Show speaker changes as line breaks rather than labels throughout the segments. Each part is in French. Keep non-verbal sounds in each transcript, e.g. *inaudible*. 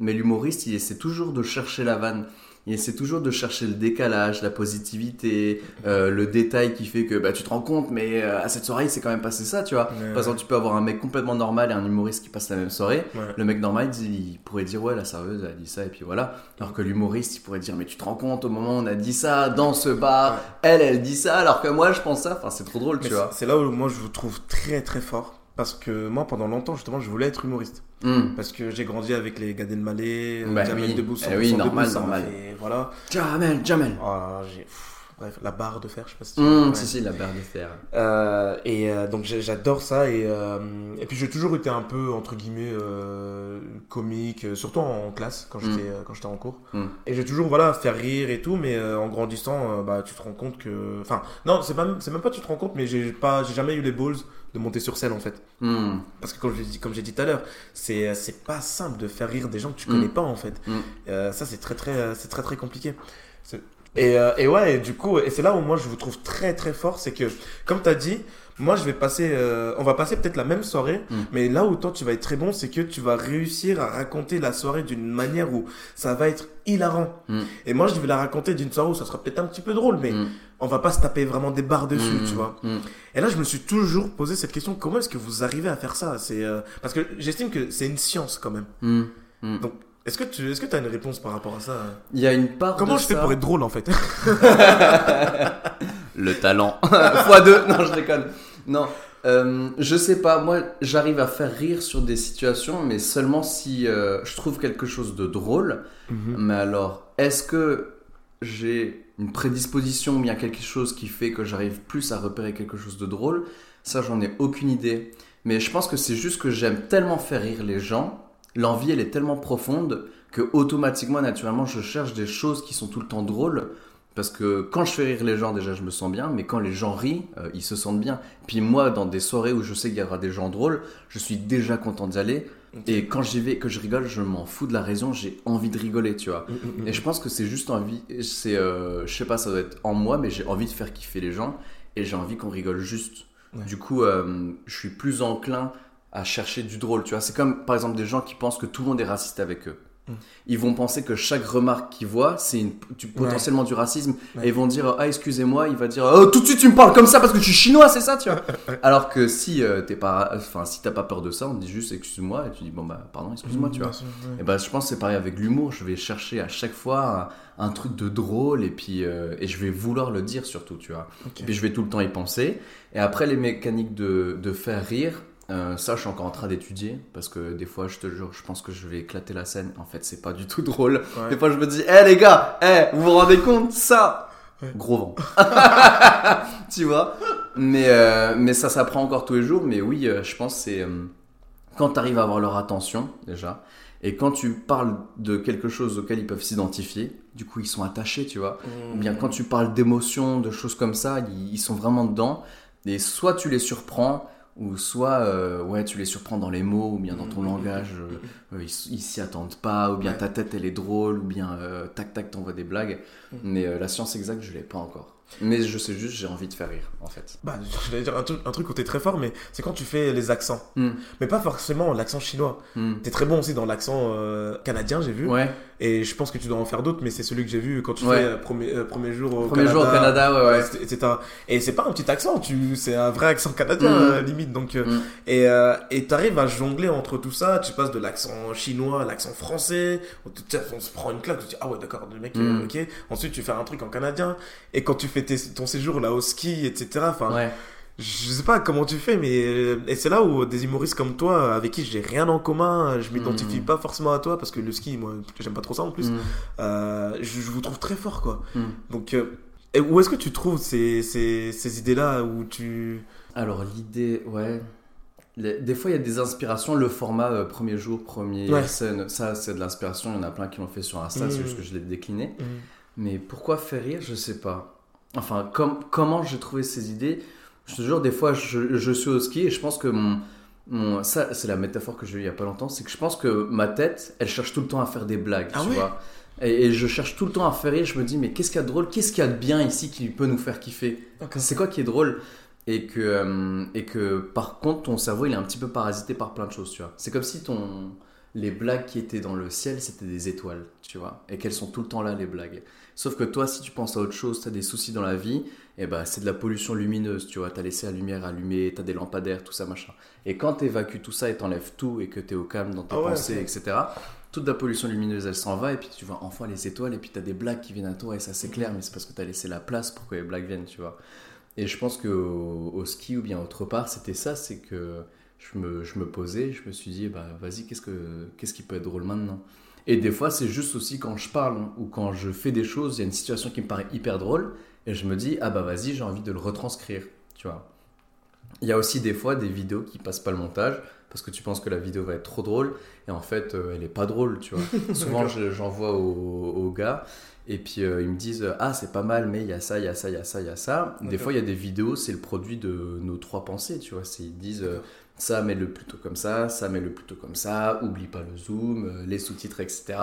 mais l'humoriste, il essaie toujours de chercher la vanne. Il essaie toujours de chercher le décalage, la positivité, euh, le détail qui fait que bah, tu te rends compte, mais euh, à cette soirée, il s'est quand même passé ça, tu vois.
Ouais,
Par exemple, tu peux avoir un mec complètement normal et un humoriste qui passe la même soirée.
Ouais.
Le mec normal, il, pourrait dire, ouais, la serveuse a dit ça, et puis voilà. Alors que l'humoriste, il pourrait dire, mais tu te rends compte, au moment où on a dit ça, dans ce bar,
Ouais.
elle, elle dit ça, alors que moi, je pense ça. Enfin, c'est trop drôle,
Mais
tu vois.
c'est- c'est là où moi je vous trouve très très fort. Parce que moi, pendant longtemps, justement, je voulais être humoriste.
Hmm.
Parce que j'ai grandi avec les Gad Elmaleh,
Bah
Jamel
oui.
Debbouze,
Eh oui,
100%
normal, normal.
Voilà.
Jamel, Jamel.
Pff, Bref, la barre de fer, je sais pas si tu
Hmm,
ouais.
Si, si, la barre de fer.
Euh, et euh, donc j'adore ça et, euh, et puis j'ai toujours été un peu entre guillemets euh, comique euh, surtout en classe quand j'étais euh, quand j'étais en cours
Mm.
et j'ai toujours voilà faire rire et tout mais euh, en grandissant euh, bah tu te rends compte que enfin non c'est pas c'est même pas tu te rends compte mais j'ai pas j'ai jamais eu les balls de monter sur scène en fait
Hmm.
parce que comme j'ai dit comme j'ai dit tout à l'heure c'est c'est pas simple de faire rire des gens que tu
Mm.
connais pas en fait
Mm.
Euh, ça c'est très très euh, c'est très très compliqué C'est- et, euh, et ouais et du coup et c'est là où moi je vous trouve très très fort c'est que comme tu as dit moi je vais passer euh, on va passer peut-être la même soirée
Mm.
mais là où toi tu vas être très bon c'est que tu vas réussir à raconter la soirée d'une manière où ça va être hilarant
Mm.
et moi je vais la raconter d'une soirée où ça sera peut-être un petit peu drôle mais
Hmm.
on va pas se taper vraiment des barres dessus tu vois et là, je me suis toujours posé cette question comment est-ce que vous arrivez à faire ça? C'est euh, parce que j'estime que c'est une science quand même. Donc, est-ce que tu est-ce que as une réponse par rapport à ça?
Il y a une part
Comment
de
je fais pour être drôle en fait? *laughs*
Le talent. *laughs* Fois deux. Non, je déconne. Non. Euh, je sais pas, moi j'arrive à faire rire sur des situations, mais seulement si euh, je trouve quelque chose de drôle. Mais alors, est-ce que j'ai une prédisposition ou bien quelque chose qui fait que j'arrive plus à repérer quelque chose de drôle? Ça, j'en ai aucune idée. Mais je pense que c'est juste que j'aime tellement faire rire les gens, l'envie elle est tellement profonde que automatiquement, naturellement, je cherche des choses qui sont tout le temps drôles. Parce que quand je fais rire les gens, déjà, je me sens bien, mais quand les gens rient, euh, ils se sentent bien. Puis moi, dans des soirées où je sais qu'il y aura des gens drôles, je suis déjà content d'y aller. Et quand j'y vais, que je rigole, je m'en fous de la raison, j'ai envie de rigoler, tu vois.
Mm,
Et je pense que c'est juste envie, c'est, euh, je sais pas, ça doit être en moi, mais j'ai envie de faire kiffer les gens et j'ai envie qu'on rigole juste.
Ouais.
Du coup, euh, je suis plus enclin à chercher du drôle, tu vois. C'est comme, par exemple, des gens qui pensent que tout le monde est raciste avec eux.
Mm.
Ils vont penser que chaque remarque qu'ils voient, c'est potentiellement du racisme.
Ouais.
Et ils vont dire, ah, excusez-moi, il va dire, oh, tout de suite tu me parles comme ça parce que je suis chinois, c'est ça, tu vois. *laughs* Alors que si euh, t'es pas, enfin, si t'as pas peur de ça, on te dit juste, excuse-moi, et tu dis, bon, bah, pardon, excuse-moi, tu vois. Et ben, je pense que c'est pareil avec l'humour. Je vais chercher à chaque fois un, un truc de drôle et puis euh, et je vais vouloir le dire surtout, tu vois. Et puis je vais tout le temps y penser. Et après les mécaniques de, de faire rire, euh, ça je suis encore en train d'étudier parce que des fois je te jure, je pense que je vais éclater la scène. En fait, c'est pas du tout *laughs* drôle.
Ouais.
Des fois je me dis, hé les gars, hé, vous vous rendez compte ça?
Ouais.
Gros vent. *laughs* tu vois? Mais, euh, mais ça s'apprend encore tous les jours. Mais oui, euh, je pense que c'est euh, quand tu arrives à avoir leur attention déjà. Et quand tu parles de quelque chose auquel ils peuvent s'identifier, du coup ils sont attachés, tu vois? Ou bien quand tu parles d'émotions, de choses comme ça, ils, ils sont vraiment dedans. Et soit tu les surprends, ou soit euh, ouais, tu les surprends dans les mots, ou bien dans ton langage, euh, euh, ils ils s'y attendent pas, ou bien
Ouais.
ta tête elle est drôle, ou bien tac tac t'envoies des blagues. Mais euh, la science exacte, je l'ai pas encore. Mais je sais juste, j'ai envie de faire rire, en fait.
Bah, *laughs* je vais dire un truc, un truc où t'es très fort, mais c'est quand tu fais les accents.
Hmm.
Mais pas forcément l'accent chinois.
Hmm.
T'es très bon aussi dans l'accent euh, canadien, j'ai vu.
Ouais,
Et je pense que tu dois en faire d'autres, mais c'est celui que j'ai vu quand tu
Ouais.
fais euh, premier, euh, premier jour au
premier
Canada.
jour au Canada, ouais, ouais.
Et c'est pas un petit accent, tu, c'est un vrai accent canadien,
Mm.
limite. Donc, euh,
Mm.
et, et t'arrives à jongler entre tout ça. Tu passes de l'accent chinois à l'accent français. On, se prend une claque, tu dis, ah ouais, d'accord, le mec,
Mm.
euh, ok. Ensuite, tu fais un truc en canadien. Et quand tu fais tes- ton séjour là au ski, etc. Enfin,
Ouais.
je sais pas comment tu fais, mais euh, et c'est là où des humoristes comme toi, avec qui j'ai rien en commun, je m'identifie
Mm.
pas forcément à toi parce que le ski, moi, j'aime pas trop ça en plus.
Hmm.
Euh, je, je vous trouve très fort, quoi.
Hmm.
Donc, euh, et où est-ce que tu trouves ces, ces, ces idées-là où tu.
Alors l'idée, ouais. Des fois, il y a des inspirations. Le format euh, premier jour, premier
Ouais.
scène, ça, c'est de l'inspiration. Il y en a plein qui l'ont fait sur Insta,
Mm.
c'est juste que je l'ai décliné. Mais pourquoi faire rire, je sais pas. Enfin, com- comment j'ai trouvé ces idées Je te jure, des fois, je, je suis au ski et je pense que mon. mon ça, c'est la métaphore que j'ai eue il y a pas longtemps. C'est que je pense que ma tête, elle cherche tout le temps à faire des blagues,
Ah
tu vois. Et, et je cherche tout le temps à faire rire. Je me dis, mais qu'est-ce qu'il y a de drôle Qu'est-ce qu'il y a de bien ici qui peut nous faire kiffer? C'est quoi qui est drôle? Et que, euh, et que par contre ton cerveau il est un petit peu parasité par plein de choses tu vois c'est comme si ton les blagues qui étaient dans le ciel, c'était des étoiles, tu vois, et qu'elles sont tout le temps là, les blagues. Sauf que toi, si tu penses à autre chose, tu as des soucis dans la vie, et ben c'est de la pollution lumineuse, tu vois, tu as laissé la lumière allumée, tu as des lampadaires, tout ça, machin. Et quand tu évacues tout ça et t'enlèves tout et que tu es au calme dans tes
Ah ouais,
pensées, etc., toute la pollution lumineuse, elle s'en va, et puis tu vois enfin les étoiles, et puis tu as des blagues qui viennent à toi, et ça c'est clair, mais c'est parce que tu as laissé la place pour que les blagues viennent, tu vois. Et je pense qu'au au ski ou bien autre part, c'était ça, c'est que je me, je me posais, je me suis dit, bah vas-y, qu'est-ce, que, qu'est-ce qui peut être drôle maintenant? Et des fois, c'est juste aussi quand je parle ou quand je fais des choses, il y a une situation qui me paraît hyper drôle, et je me dis, ah bah vas-y, j'ai envie de le retranscrire, tu vois. Il y a aussi des fois des vidéos qui passent pas le montage, parce que tu penses que la vidéo va être trop drôle, et en fait, euh, elle est pas drôle, tu vois. *laughs* Souvent, je- j'envoie aux, aux gars, et puis euh, ils me disent Ah, c'est pas mal, mais il y a ça, il y a ça, il y a ça, il y a ça. Des fois, il y a des vidéos, c'est le produit de nos trois pensées, tu vois. Ils disent euh, Ça, mets-le plutôt comme ça, ça, mets-le plutôt comme ça, oublie pas le zoom, euh, les sous-titres, etc.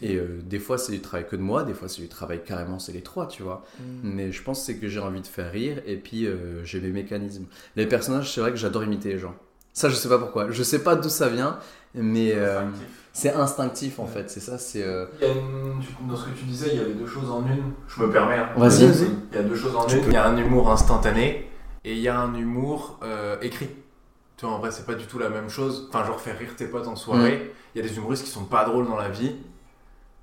Et euh, des fois, c'est du travail que de moi, des fois, c'est du travail carrément, c'est les trois, tu vois. Mais je pense que c'est que j'ai envie de faire rire, et puis euh, j'ai mes mécanismes. Les personnages, c'est vrai que j'adore imiter les gens. Ça, je sais pas pourquoi. Je sais pas d'où ça vient, mais euh, c'est instinctif en fait. C'est ça, c'est. euh,
une- Dans ce que tu disais, il y avait deux choses en une. Je me permets. hein.
Vas-y.
Vas-y.
Il y a deux choses en une. Il y a un humour instantané et il y a un humour euh, écrit. Tu vois, en vrai, c'est pas du tout la même chose. Enfin, genre faire rire tes potes en soirée. Il y a des humoristes qui sont pas drôles dans la vie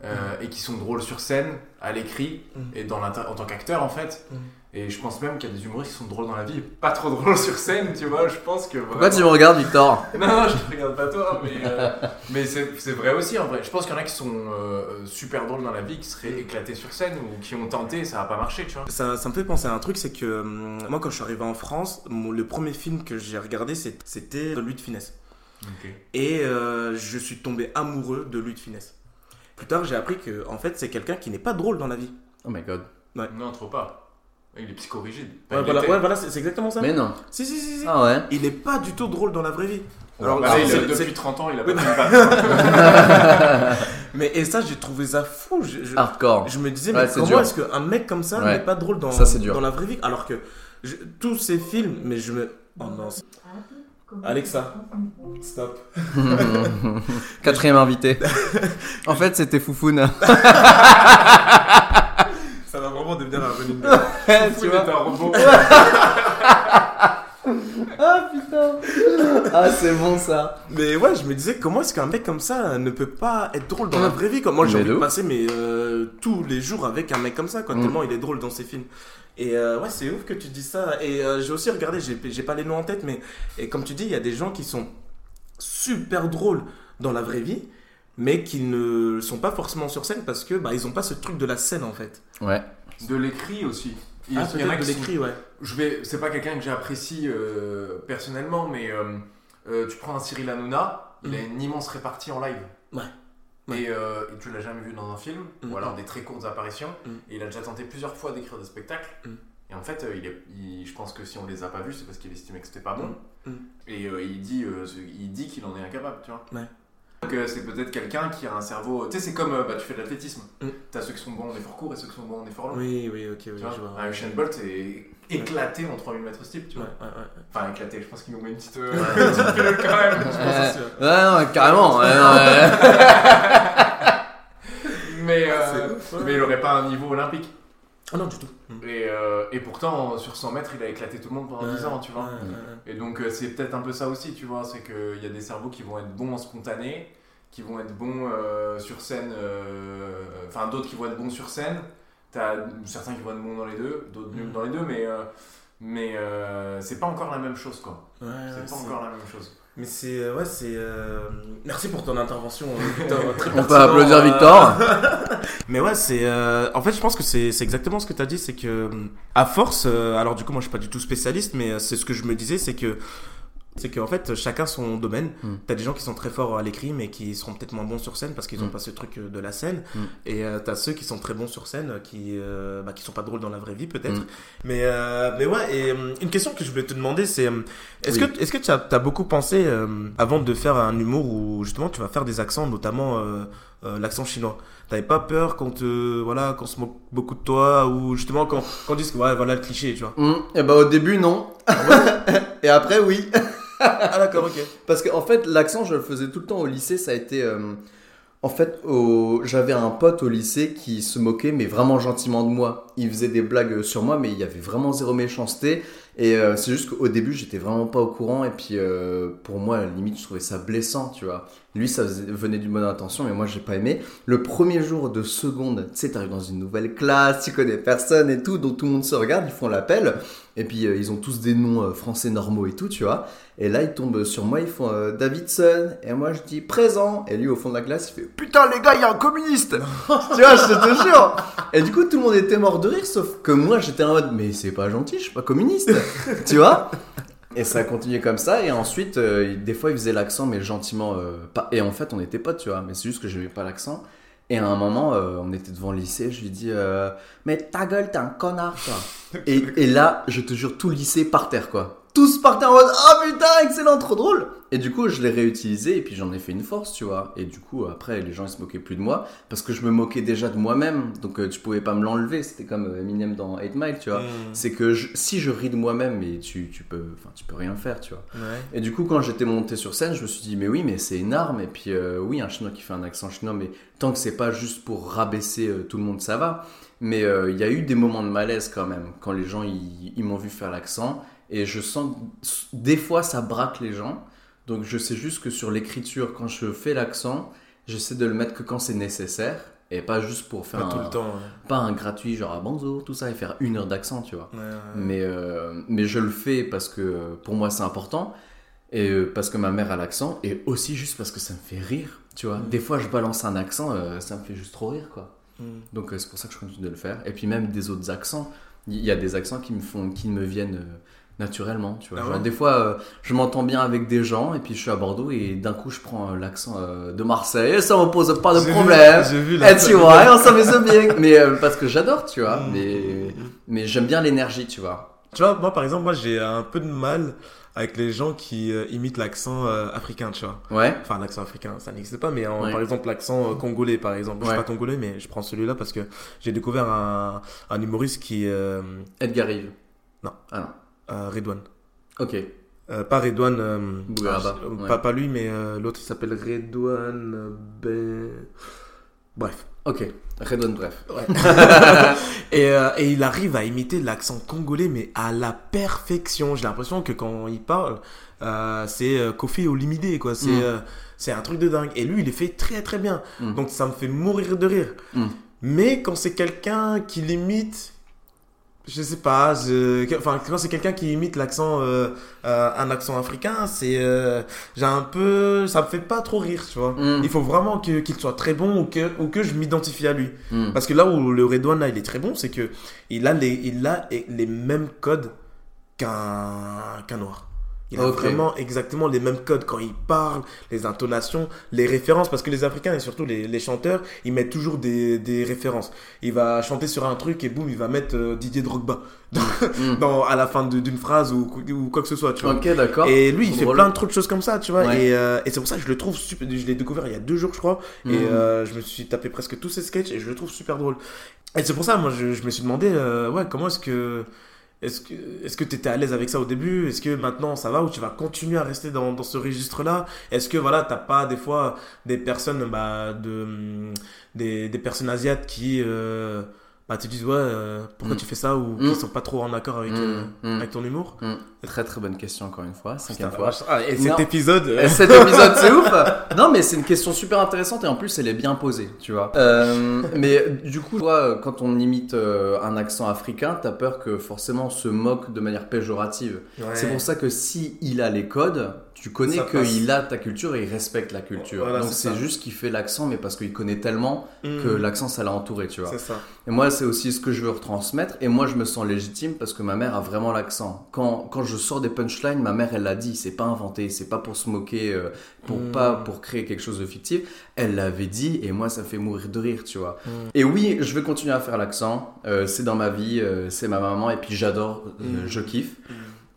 euh, et qui sont drôles sur scène, à l'écrit
Mm.
et dans en tant qu'acteur en fait. Et je pense même qu'il y a des humoristes qui sont drôles dans la vie et pas trop drôles sur scène, tu vois. Je pense que.
Pourquoi
vraiment-
tu me regardes, Victor *laughs*
non, non, je te regarde pas toi, mais, euh, mais c'est vrai aussi en vrai. Je pense qu'il y en a qui sont euh, super drôles dans la vie, qui seraient éclatés sur scène ou qui ont tenté et ça a pas marché, tu vois.
Ça, ça me fait penser à un truc, c'est que hum, moi quand je suis arrivé en France, mon- le premier film que j'ai regardé c'était Louis de Finesse. Et euh, je suis tombé amoureux de Louis de Finesse. Plus tard j'ai appris que en fait c'est quelqu'un qui n'est pas drôle dans la vie.
Oh my god.
Non, trop pas. Il est psychorigide.
Ouais,
Il
voilà,
était.
ouais, voilà, c'est exactement ça.
Mais non.
Si, si, si, si.
Ah ouais.
Il n'est pas du tout drôle dans la vraie vie.
Alors,
Alors,
là, il depuis 30 ans, il a pas vanne. *laughs* *laughs*
Mais et ça, j'ai trouvé ça fou. Je, je-
Hardcore.
je me disais,
Ouais,
mais
c'est
comment
dur.
est-ce qu'un mec comme ça
Ouais.
n'est pas drôle dans,
Ça, c'est dur.
dans la vraie vie? Alors que je- tous ces films, mais je me. Oh non, Alexa, stop. *laughs*
Quatrième invité. en fait, c'était Foufoune.
Vraiment devenir un running
tu vois.
un robot. *laughs*
Ah putain. Ah, c'est bon ça.
Mais ouais, je me disais, comment est-ce qu'un mec comme ça ne peut pas être drôle dans la vraie vie quoi? Moi, j'ai envie
de
passer mais, euh, tous les jours avec un mec comme ça, quoi,
Mm.
tellement il est drôle dans ses films. Et euh, ouais, c'est ouf que tu dis ça. Et euh, j'ai aussi regardé, j'ai j'ai pas les noms en tête, mais et comme tu dis, il y a des gens qui sont super drôles dans la vraie vie, mais qui ne sont pas forcément sur scène parce que bah, ils ont pas ce truc de la scène en fait.
Ouais.
De l'écrit aussi. Il,
Ah,
il y en a
peut-être de l'écrit, ouais.
Je vais, c'est pas quelqu'un que j'apprécie euh, personnellement, mais euh, euh, tu prends un Cyril Hanouna, il a
Mhm.
une immense répartie en live.
Ouais.
Et, euh, et tu l'as jamais vu dans un film,
Mhm.
ou alors des très courtes apparitions.
Mhm.
Et il a déjà tenté plusieurs fois d'écrire des spectacles. Et en fait, il est, il- je pense que si on les a pas vus, c'est parce qu'il estimait que c'était pas bon. Et euh, il dit, euh, il dit qu'il en est incapable, tu vois.
Ouais.
Donc euh, c'est peut-être quelqu'un qui a un cerveau. Tu sais, c'est comme euh, bah, tu fais de l'athlétisme.
Mhm.
T'as ceux qui sont bons en effort court et ceux qui sont bons en effort long.
Oui, oui, ok, oui,
Tu
je
vois, un Usain Bolt est éclaté en 3000 mètres steep, tu vois.
ouais, ouais.
Enfin, éclaté, je pense qu'il nous met une petite, euh, *laughs* une petite quand même.
Je pense
Ouais. non, carrément. *laughs*
mais, euh, mais il aurait pas un niveau olympique.
Ah non, du tout.
Et, euh, et pourtant, sur 100 mètres, il a éclaté tout le monde pendant 10 ans, tu vois.
Ouais, ouais, ouais.
Et donc, euh, c'est peut-être un peu ça aussi, tu vois. C'est qu'il y a des cerveaux qui vont être bons en spontané, qui vont être bons euh, sur scène, euh, enfin, d'autres qui vont être bons sur scène. T'as certains qui vont être bons dans les deux, d'autres nuls
Mhm.
dans les deux, mais, euh, mais euh, c'est pas encore la même chose, quoi.
Ouais, ouais,
C'est pas
c'est-
encore la même chose.
Mais c'est euh, ouais c'est euh, merci pour ton intervention euh, Victor *laughs* très
On peut applaudir
euh,
Victor. *laughs*
Mais ouais c'est euh, en fait je pense que c'est c'est exactement ce que tu as dit c'est que à force euh, alors du coup moi je suis pas du tout spécialiste mais c'est ce que je me disais c'est que c'est qu'en fait chacun son domaine
Mm.
t'as des gens qui sont très forts à l'écrit mais qui seront peut-être moins bons sur scène parce qu'ils ont
Mm.
pas ce truc euh, de la scène
Mm.
et euh, t'as ceux qui sont très bons sur scène qui euh, bah, qui sont pas drôles dans la vraie vie peut-être
Mm.
mais euh, mais ouais et euh, une question que je voulais te demander c'est est-ce
Oui.
que est-ce que tu as, as beaucoup pensé avant de faire un humour où justement tu vas faire des accents notamment l'accent chinois? T'avais pas peur quand voilà qu'on se moque beaucoup de toi ou justement quand quand on dise que ouais voilà le cliché tu vois?
Et bah au début non. *laughs* Et après oui. *laughs*
Ah, d'accord, ok.
Parce qu'en fait, l'accent, je le faisais tout le temps au lycée. Ça a été. euh, en fait, au- j'avais un pote au lycée qui se moquait, mais vraiment gentiment de moi. Il faisait des blagues sur moi, mais il y avait vraiment zéro méchanceté. Et euh, c'est juste qu'au début, j'étais vraiment pas au courant. Et puis, euh, pour moi, à la limite, je trouvais ça blessant, tu vois. Lui, ça venait d'une bonne intention, mais moi, j'ai pas aimé. Le premier jour de seconde, tu sais, t'arrives dans une nouvelle classe, tu connais personne et tout, donc tout le monde se regarde, ils font l'appel. Et puis, euh, ils ont tous des noms euh, français normaux et tout, tu vois. Et là, ils tombent sur moi, ils font euh, Davidson. Et moi, je dis présent. Et lui, au fond de la classe, il fait Putain, les gars, il y a un communiste *laughs* Tu vois, je te jure Et du coup, tout le monde était mort de rire, sauf que moi, j'étais en mode Mais c'est pas gentil, je suis pas communiste *laughs* Tu vois Et ça a continué comme ça. Et ensuite, des fois, il faisait l'accent, mais gentiment. pas... Et en fait, on était potes, tu vois. Mais c'est juste que j'aimais pas l'accent. Et à un moment, euh, on était devant le lycée, je lui dis euh, Mais ta gueule, t'es un connard, toi. *laughs* et, et là, je te jure, tout le lycée par terre, quoi. Tous partaient en mode Oh putain, excellent, trop drôle. Et du coup, je l'ai réutilisé et puis j'en ai fait une force, tu vois. Et du coup, après, les gens ils se moquaient plus de moi parce que je me moquais déjà de moi-même. Donc, euh, tu pouvais pas me l'enlever. C'était comme euh, Eminem dans 8 Mile, tu vois.
Mm.
C'est que je- si je ris de moi-même, mais tu, tu peux, enfin, tu peux rien faire, tu vois.
Ouais.
Et du coup, quand j'étais monté sur scène, je me suis dit, mais oui, mais c'est une arme. Et puis, euh, oui, un chinois qui fait un accent chinois, mais tant que c'est pas juste pour rabaisser euh, tout le monde, ça va. Mais il y a eu des moments de malaise quand même, quand les gens ils m'ont vu faire l'accent. Et je sens des fois ça braque les gens. Donc je sais juste que sur l'écriture, quand je fais l'accent, j'essaie de le mettre que quand c'est nécessaire. Et pas juste pour faire
Pas tout
un,
le temps. ouais.
pas un gratuit genre à bonjour, tout ça, et faire une heure d'accent, tu vois.
Ouais, ouais.
Mais, euh, mais je le fais parce que pour moi c'est important et euh, parce que ma mère a l'accent et aussi juste parce que ça me fait rire, tu vois. Des fois je balance un accent, euh, ça me fait juste trop rire quoi.
Mm.
Donc c'est pour ça que je continue de le faire. Et puis même des autres accents, il y a des accents qui me font, qui me viennent naturellement, tu vois.
Ah
Genre,
ouais
des fois euh, je m'entends bien avec des gens et puis je suis à Bordeaux et d'un coup je prends euh, l'accent euh, de Marseille et ça me pose pas de
vu-
problème.
J'ai vu
Et
la
tu vois, et on s'amuse bien. Mais euh, parce que j'adore, tu vois.
Mm.
Mais, mais j'aime bien l'énergie, tu vois.
Tu vois, moi par exemple, moi j'ai un peu de mal avec les gens qui euh, imitent l'accent euh, africain, tu vois.
Ouais.
Enfin, l'accent africain, ça n'existe pas, mais en-
Ouais.
par exemple, l'accent euh, congolais, par exemple. Je suis
Ouais.
pas congolais, mais je prends celui-là parce que j'ai découvert un, un humoriste qui
Edgar Rive.
Non.
Ah non.
Euh, Redouane.
Ok.
Euh, pas Redouane. euh,
Bougaraba, ouais.
pas, pas lui, mais l'autre il s'appelle Redouane. Ben. Bref.
Ok. Redouane, bref. *laughs*
et, euh, et il arrive à imiter l'accent congolais, mais à la perfection. J'ai l'impression que quand il parle, euh, c'est euh, Kofi Olomide, quoi. C'est
Mm.
c'est un truc de dingue. Et lui, il est fait très très bien.
Mm.
Donc ça me fait mourir de rire.
Mm.
Mais quand c'est quelqu'un qui l'imite, je sais pas, je- enfin quand c'est quelqu'un qui imite l'accent, euh, euh, un accent africain, c'est, euh, j'ai un peu, ça me fait pas trop rire, tu vois.
Mm.
Il faut vraiment que qu'il soit très bon ou que ou que je m'identifie à lui.
Mm.
Parce que là où le Redouane là, il est très bon, c'est que il a les, il a les mêmes codes qu'un qu'un noir. Il a vraiment exactement les mêmes codes quand il parle, les intonations, les références, parce que les Africains et surtout les, les chanteurs, ils mettent toujours des, des références. Il va chanter sur un truc et boum, il va mettre euh, Didier Drogba *laughs* dans,
Mm.
dans- à la fin de- d'une phrase ou, ou quoi que ce soit, tu vois.
Ok, d'accord.
Et lui, il fait
drôle.
plein de trucs de choses comme ça, tu vois.
Ouais.
Et, euh, et c'est pour ça que je le trouve super. Je l'ai découvert il y a deux jours, je crois. Et
Mhm.
euh, je me suis tapé presque tous ses sketchs et je le trouve super drôle. Et c'est pour ça, moi, je, je me suis demandé, ouais, comment est-ce que. Est-ce que est-ce que tu étais à l'aise avec ça au début? Est-ce que maintenant ça va ou tu vas continuer à rester dans, dans ce registre-là? Est-ce que voilà, t'as pas des fois des personnes bah, de hum, des, des personnes asiates qui euh, bah, te disent ouais euh, pourquoi
Mm.
tu fais ça ou
Mm.
qui sont pas trop en accord avec,
Mm.
euh,
Mm.
avec ton humour?
Mm. Très très bonne question encore une fois, cinquième fois.
Ah, et
Non.
cet épisode. euh,
Et Cet épisode, c'est *laughs* ouf. Non, mais c'est une question super intéressante et en plus, elle est bien posée, tu vois. Euh, mais du coup, quand on imite euh, un accent africain, t'as peur que forcément on se moque de manière péjorative.
ouais.
C'est pour ça que si il a les codes, tu connais qu'il a ta culture et il respecte la culture.
Voilà,
Donc
c'est
juste qu'il fait l'accent, mais parce qu'il connaît tellement
Mm.
que l'accent, ça l'a entouré, tu vois.
Ça.
Et moi, c'est aussi ce que je veux retransmettre. Et moi, je me sens légitime parce que ma mère a vraiment l'accent. Quand, quand je sors des punchlines, ma mère, elle l'a dit. C'est pas inventé. C'est pas pour se moquer, euh, pour
Mm.
pas pour créer quelque chose de fictif. Elle l'avait dit et moi, ça me fait mourir de rire, tu vois.
Mm.
Et oui, je vais continuer à faire l'accent. Euh, c'est dans ma vie. euh, c'est ma maman. Et puis, j'adore. euh,
Mm.
Je kiffe.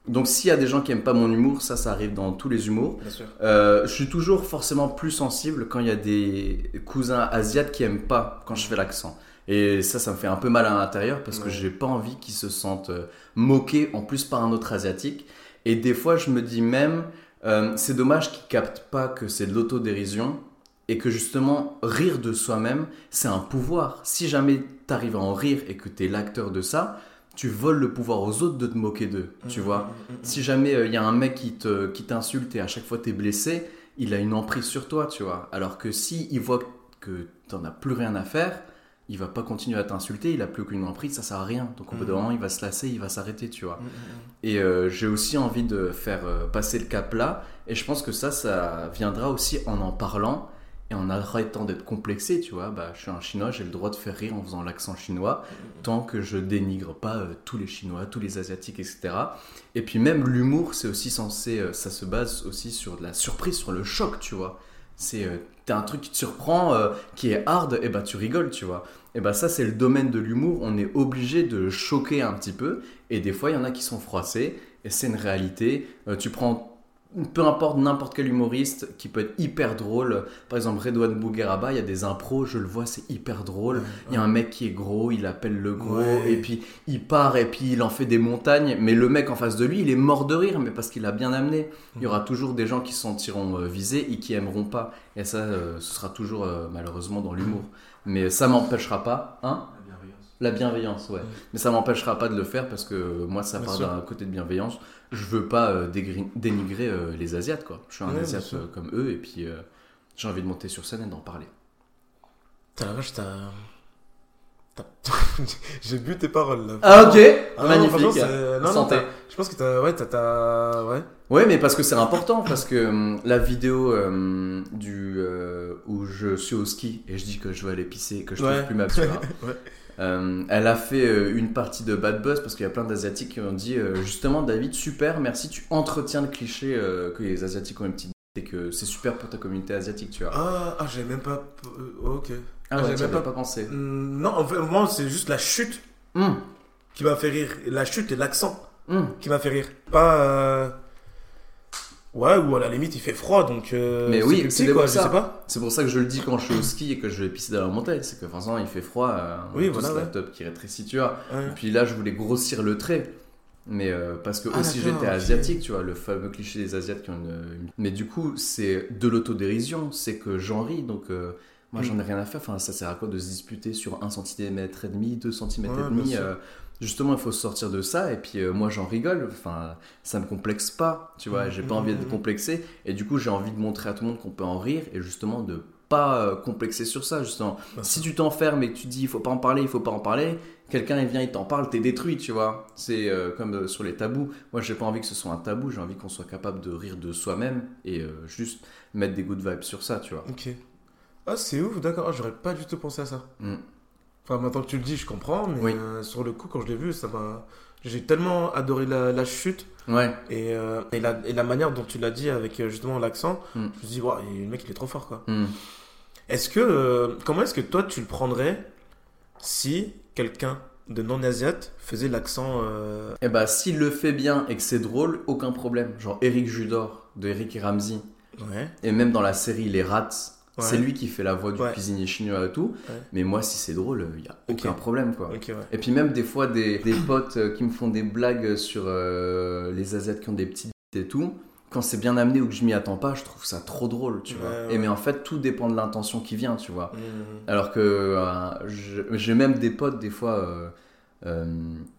Donc, s'il y a des gens qui aiment pas mon humour, ça, ça arrive dans tous les humours.
Bien sûr.
Euh, je suis toujours forcément plus sensible quand il y a des cousins asiates qui aiment pas quand je fais l'accent. Et ça, ça me fait un peu mal à l'intérieur parce que j'ai pas envie qu'ils se sentent euh, moqués en plus par un autre asiatique. Et des fois, je me dis même, Euh, c'est dommage qu'ils captent pas que c'est de l'autodérision et que justement rire de soi-même, c'est un pouvoir. Si jamais t'arrives à en rire et que t'es l'acteur de ça, tu voles le pouvoir aux autres de te moquer d'eux, tu vois. Si jamais il y a un mec qui te qui t'insulte et à chaque fois t'es blessé, il a une emprise sur toi, tu vois. Alors que si il voit que t'en as plus rien à faire, il va pas continuer à t'insulter, il a plus aucune emprise, ça sert à rien. Donc au bout d'un
Mhm.
moment, il va se lasser, il va s'arrêter, tu vois.
Mm, mm,
Et euh, j'ai aussi envie de faire euh, passer le cap là. Et je pense que ça, ça viendra aussi en en parlant et en arrêtant d'être complexé, tu vois. Bah, je suis un chinois, j'ai le droit de faire rire en faisant l'accent chinois, tant que je dénigre pas euh, tous les chinois, tous les asiatiques, etc. Et puis même l'humour, c'est aussi censé, ça se base aussi sur de la surprise, sur le choc, tu vois. C'est euh, t'as un truc qui te surprend, euh, qui est hard, et bah tu rigoles, tu vois. Et bah ça c'est le domaine de l'humour, on est obligé de choquer un petit peu, et des fois il y en a qui sont froissés, et c'est une réalité. Euh, tu prends peu importe n'importe quel humoriste qui peut être hyper drôle. Par exemple, Redouane Bougueraba, il y a des impros, je le vois, c'est hyper drôle. Il y a un mec qui est gros, il appelle le gros,
Ouais.
et puis il part, et puis il en fait des montagnes. Mais le mec en face de lui, il est mort de rire, mais parce qu'il a bien amené. Il y aura toujours des gens qui se sentiront euh, visés et qui aimeront pas. Et ça, euh, ce sera toujours euh, malheureusement dans l'humour. Mais ça m'empêchera pas, hein
La bienveillance.
la bienveillance, ouais.
Ouais.
Mais ça m'empêchera pas de le faire parce que moi, ça
Bien
part d'un côté de bienveillance. Je veux pas euh, dénigrer euh, les Asiates, quoi. Je suis un
Ouais,
Asiate euh, comme eux et puis euh, j'ai envie de monter sur scène et d'en parler.
T'as la vache, t'as. *laughs* J'ai bu tes paroles là.
Ah, ok
Ah
Magnifique
non, non,
Santé.
Je pense que t'as. Ouais, t'as. Ouais.
Ouais, mais parce que c'est important, parce que la vidéo du, où je suis au ski et je dis que je veux aller pisser et que je trouve plus ma *laughs*
Ouais.
Euh, elle a fait euh, une partie de Bad Buzz parce qu'il y a plein d'Asiatiques qui ont dit euh, justement David super merci tu entretiens le cliché que les Asiatiques ont une petite et que c'est super pour ta communauté asiatique tu vois
Ah, ah j'avais même pas. ok.
ah
j'avais
ouais
même pas-
pas pensé
Non, en fait, moi, c'est juste la chute
Hum,
qui m'a fait rire. La chute et l'accent
hum.
qui m'a fait rire. Pas. Ouais, ou à la limite, il fait froid, donc. euh,
Mais oui, c'est pour
je
ça.
sais pas.
c'est pour ça que je le dis quand je suis au ski et que je vais pisser dans la montagne c'est que forcément il fait froid euh,
Oui, voilà, ouais.
qui rétrécit tu vois
Ouais.
et puis là je voulais grossir le trait mais euh, parce que
Ah,
aussi j'étais asiatique, tu vois, le fameux cliché des asiates qui ont une... Mais du coup, c'est de l'autodérision, c'est que j'en ris, donc euh, moi
Mm.
j'en ai rien à faire. Enfin, ça sert à quoi de se disputer sur 1 cm et demi, 2 cm et demi Justement, il faut sortir de ça, et puis euh, moi j'en rigole, enfin, ça me complexe pas, tu vois,
Mm,
j'ai
mm,
pas envie
mm,
d'être
mm.
complexé, et du coup j'ai envie de montrer à tout le monde qu'on peut en rire, et justement de pas euh, complexer sur ça, justement.
Bah,
Si tu t'enfermes et que tu dis il faut pas en parler, il faut pas en parler, quelqu'un il vient, il t'en parle, t'es détruit, tu vois. C'est euh, comme euh, sur les tabous. Moi, j'ai pas envie que ce soit un tabou, j'ai envie qu'on soit capable de rire de soi-même et euh, juste mettre des good vibes sur ça, tu vois.
Ok. Ah, c'est ouf, d'accord. Ah, J'aurais pas du tout pensé à ça.
Mm.
Enfin, maintenant que tu le dis, je comprends, mais
Oui.
euh, sur le coup, quand je l'ai vu, ça m'a. J'ai tellement adoré la, la chute
Ouais,
et, euh, et, la, et la manière dont tu l'as dit avec euh, justement l'accent.
Mm.
Je me suis dit, le mec, il est trop fort, quoi.
Mm.
Est-ce que. euh, comment est-ce que toi, tu le prendrais si quelqu'un de non-asiate faisait l'accent.
Et bah, s'il le fait bien et que c'est drôle, aucun problème. Genre Eric Judor de Eric et Ramsey,
Ouais.
et même dans la série Les Rats, c'est lui qui fait la voix du
Ouais.
cuisinier chinois et tout.
Ouais.
Mais moi, si c'est drôle, il y a aucun problème, quoi. Et puis même des fois des, des potes euh, qui me font des blagues sur euh, les Asiates qui ont des petites et tout. Quand c'est bien amené ou que je m'y attends pas, je trouve ça trop drôle, tu vois. Et mais en fait, tout dépend de l'intention qui vient, tu vois.
Mm.
Alors que euh, j'ai même des potes, des fois, euh, euh,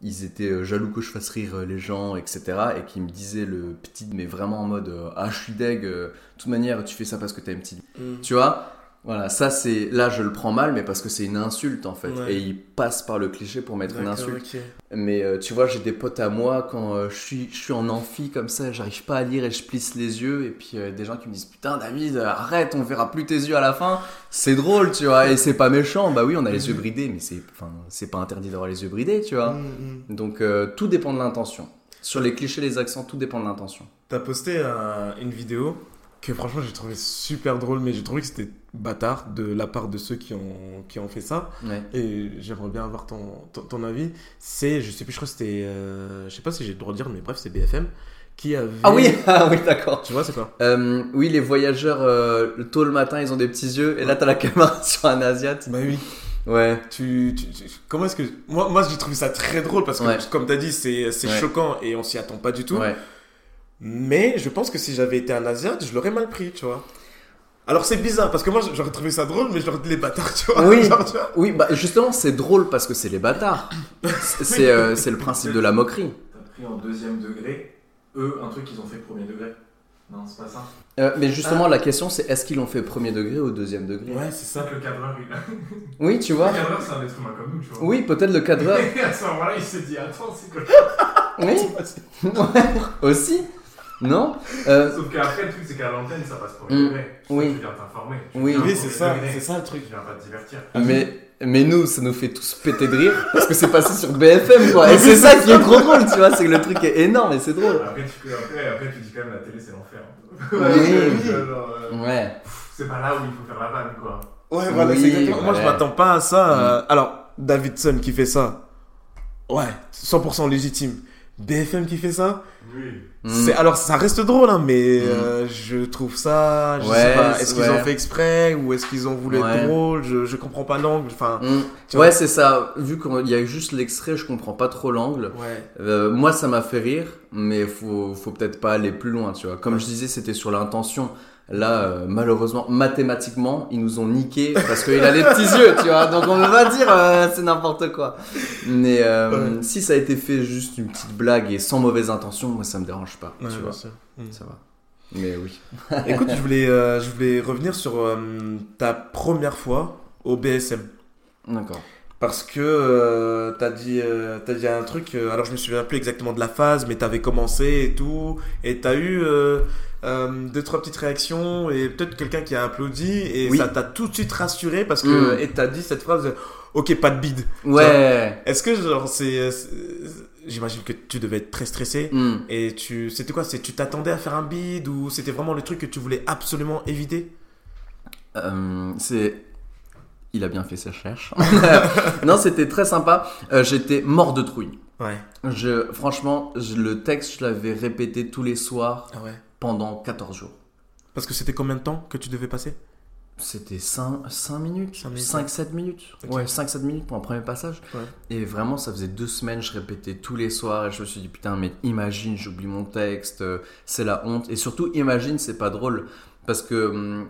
ils étaient euh, jaloux que je fasse rire euh, les gens, etc. Et qui me disaient le petit, mais vraiment en mode Ah, je suis deg, de toute manière, tu fais ça parce que t'as une petite
Mm.
tu vois? Voilà, ça c'est là je le prends mal, mais parce que c'est une insulte en fait,
Ouais.
et il passe par le cliché pour mettre une insulte. Mais euh, tu vois, j'ai des potes à moi quand euh, je suis je suis en amphi comme ça, j'arrive pas à lire et je plisse les yeux, et puis euh, des gens qui me disent putain David, arrête, on verra plus tes yeux à la fin. C'est drôle, tu vois, et c'est pas méchant. Bah oui, on a les yeux bridés, mais c'est enfin c'est pas interdit d'avoir les yeux bridés, tu vois.
Mm, mm.
Donc euh, tout dépend de l'intention. Sur les clichés, les accents, tout dépend de l'intention.
T'as posté un- une vidéo que franchement j'ai trouvé super drôle, mais j'ai trouvé que c'était bâtard de la part de ceux qui ont, qui ont fait ça.
Ouais.
Et j'aimerais bien avoir ton, ton, ton avis. C'est, je sais plus, je crois que c'était, euh, je sais pas si j'ai le droit de dire, mais bref, c'est BFM qui avait.
Ah oui, *laughs* ah oui, d'accord.
Tu vois, c'est quoi?
Euh, oui, les voyageurs, euh, tôt le matin, ils ont des petits yeux, et là, t'as la *laughs* caméra sur un Asiate.
Bah oui.
Ouais.
Tu, tu- tu- comment est-ce que moi, moi j'ai trouvé ça très drôle parce que
Ouais.
comme t'as dit, c'est, c'est
Ouais.
choquant et on s'y attend pas du tout.
Ouais.
Mais je pense que si j'avais été un Asiate, je l'aurais mal pris, tu vois. Alors c'est bizarre parce que moi j'aurais trouvé ça drôle, mais j'aurais dit les bâtards, tu vois.
Oui, *laughs*
Genre, tu vois.
oui bah justement, c'est drôle parce que c'est les bâtards. C'est euh, c'est le principe de la moquerie.
T'as pris en deuxième degré, eux, un truc qu'ils ont fait premier degré. Non, c'est pas ça.
Euh, mais justement, la question c'est est-ce qu'ils l'ont fait premier degré ou deuxième degré?
Ouais, c'est ça.
que le cadreur, il a.
Oui, tu vois.
Le cadreur, c'est un être humain comme nous, tu vois.
Oui, peut-être le cadreur.
Et *laughs* à ce moment-là, il s'est dit Attends, c'est quoi?
Oui, *laughs* ouais, aussi. Non *laughs* Euh,
Sauf qu'après, le truc, c'est qu'à l'antenne, ça passe premier
Mm.
degré.
Oui.
Tu viens t'informer.
Oui.
Oui, c'est ça, c'est ça le truc.
Tu viens pas te divertir.
Mais, mais nous, ça nous fait tous péter de rire parce que c'est passé sur BFM quoi. Et c'est ça qui est trop drôle, tu vois. C'est que le truc est énorme et c'est drôle.
Après tu, après, après, tu dis quand même la télé, c'est l'enfer. *laughs*
Oui.
Euh,
Ouais.
c'est pas là où il faut faire la vanne, quoi.
Ouais, voilà,
Oui,
c'est exactement. Moi, je m'attends pas à ça. euh, Alors, Davidson qui fait ça, ouais, 100% légitime. BFM qui fait ça,
Oui.
Mm.
c'est alors ça reste drôle, hein, mais euh, je trouve ça, je
Ouais,
sais pas, est-ce qu'ils ont fait exprès ou est-ce qu'ils ont voulu
Ouais.
être drôle je, je comprends pas l'angle. Enfin,
Mm.
Tu
Ouais, c'est ça. Vu qu'il y a juste l'extrait, je comprends pas trop l'angle.
ouais.
Euh, moi, ça m'a fait rire, mais faut, faut peut-être pas aller plus loin, tu vois. Comme je disais, c'était sur l'intention. Là, euh, malheureusement, mathématiquement, ils nous ont niqué parce qu'il a les petits yeux, tu vois. Donc on ne va dire euh, c'est n'importe quoi. Mais euh, si ça a été fait juste une petite blague et sans mauvaise intention, moi ça me dérange pas,
Ouais,
tu vois.
sûr. Mm.
Ça va. Mais oui. *laughs*
Écoute, je voulais, je voulais revenir sur ta première fois au BSM.
D'accord.
Parce que euh, t'as dit, t'as dit un truc, alors je me souviens plus exactement de la phase, mais t'avais commencé et tout, et t'as eu euh, deux, trois petites réactions, et peut-être quelqu'un qui a applaudi, et
Oui.
ça t'a tout de suite rassuré, parce que,
Mm.
et t'as dit cette phrase, ok, pas de bide.
Ouais.
Est-ce que, genre, c'est, j'imagine que tu devais être très stressé,
Mm.
et tu, c'était quoi, c'est, tu t'attendais à faire un bide, ou c'était vraiment le truc que tu voulais absolument éviter?
Euh, c'est. Il a bien fait ses recherches. *laughs* non, c'était très sympa. Euh, J'étais mort de trouille.
Ouais.
Je, franchement, je- le texte, je l'avais répété tous les soirs
Ah ouais.
Pendant 14 jours.
Parce que c'était combien de temps que tu devais passer?
C'était 5, 5 minutes,
Cinq minutes,
5-7 minutes. Ouais, 5-7 minutes pour un premier passage.
Ouais.
Et vraiment, ça faisait deux semaines, je répétais tous les soirs et je me suis dit, putain, mais imagine, j'oublie mon texte, euh, c'est la honte. Et surtout, imagine, c'est pas drôle. Parce que, hum,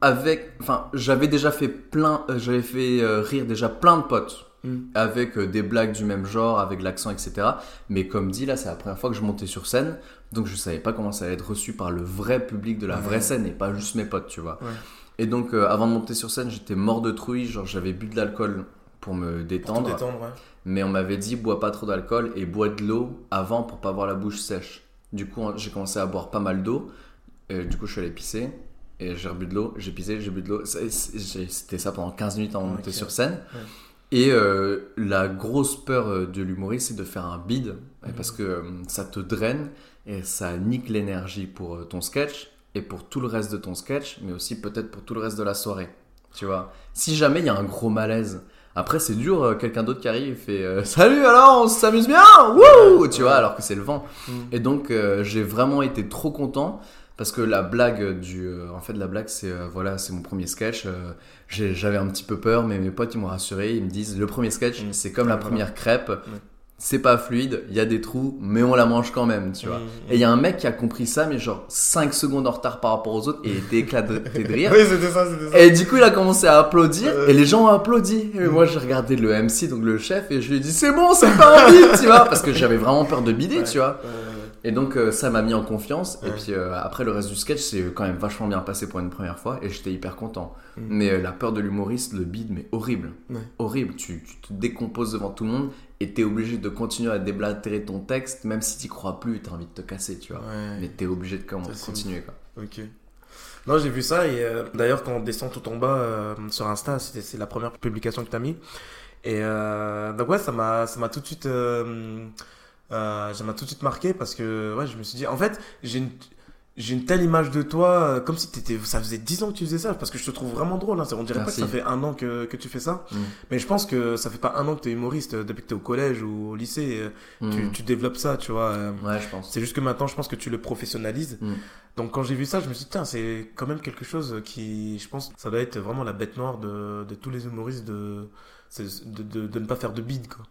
avec, enfin, j'avais déjà fait plein, euh, j'avais fait euh, rire déjà plein de potes.
Mm.
Avec euh, des blagues du même genre, avec l'accent, etc. Mais comme dit, là, c'est la première fois que je montais sur scène. Donc, je savais pas comment ça allait être reçu par le vrai public de la
Ouais.
vraie scène et pas juste mes potes, tu vois.
Ouais.
Et donc, euh, avant de monter sur scène, j'étais mort de trouille. Genre, j'avais bu de l'alcool pour me
Pour te
détendre.
détendre, ouais.
Mais on m'avait dit, bois pas trop d'alcool et bois de l'eau avant pour pas avoir la bouche sèche. Du coup, j'ai commencé à boire pas mal d'eau. Et Du coup, je suis allé pisser. Et j'ai rebu de l'eau, j'ai pissé, j'ai bu de l'eau. C'était ça pendant 15 minutes avant de monter sur scène.
Ouais.
Et euh, la grosse peur euh, de l'humoriste, c'est de faire un bide.
Mhm.
Parce que euh, ça te draine et ça nique l'énergie pour euh, ton sketch et pour tout le reste de ton sketch, mais aussi peut-être pour tout le reste de la soirée. Tu vois Si jamais il y a un gros malaise, après c'est dur, euh, quelqu'un d'autre qui arrive et fait euh, Salut alors, on s'amuse bien Wouh Tu vois, alors que c'est le vent.
Mm.
Et donc euh, j'ai vraiment été trop content parce que la blague du euh, en fait la blague c'est euh, voilà c'est mon premier sketch euh, j'avais un petit peu peur mais mes potes ils m'ont rassuré ils me disent le premier sketch
Mm.
c'est comme la première crêpe c'est pas fluide il y a des trous mais on la mange quand même tu vois
Mm.
et il y a un mec qui a compris ça mais genre 5 secondes en retard par rapport aux autres et il était éclaté de *laughs* rire
Oui, c'était ça, c'était ça.
et du coup, il a commencé à applaudir et les gens ont applaudi. Et moi, j'ai regardé le MC, donc le chef, et je lui ai dit c'est bon, c'est pas un bide, tu vois, parce que j'avais vraiment peur de bider,
Ouais.
tu vois. Et donc, euh, ça m'a mis en confiance. Et puis euh, après, le reste du sketch, c'est quand même vachement bien passé pour une première fois, et j'étais hyper content.
Mm.
Mais euh, la peur de l'humoriste, le bide, mais horrible,
Ouais.
horrible. Tu, tu te décomposes devant tout le monde et t'es obligé de continuer à déblatérer ton texte, même si t'y crois plus, t'as envie de te casser, tu vois.
ouais.
Mais t'es obligé de continuer, quoi.
Ok. Non, j'ai vu ça et d'ailleurs quand on descend tout en bas sur Insta, c'était c'est la première publication que t'as mis. Et donc ouais, ça m'a ça m'a tout de suite euh, ça m'a tout de suite marqué parce que ouais, je me suis dit en fait, j'ai une j'ai une telle image de toi, euh, comme si t'étais, ça faisait 10 ans que tu faisais ça, parce que je te trouve vraiment drôle. Hein. On dirait
Merci.
pas que ça fait un an que, que tu fais ça,
Mm.
mais je pense que ça fait pas un an que t'es humoriste. euh, Depuis que t'es au collège ou au lycée, euh, tu,
Mm.
tu développes ça, tu vois.
Ouais, je pense.
C'est juste que maintenant, je pense que tu le professionnalises.
Mm.
Donc, quand j'ai vu ça, je me suis dit, tiens, c'est quand même quelque chose qui, je pense, ça doit être vraiment la bête noire de, de tous les humoristes de, de, de, de ne pas faire de bide, quoi.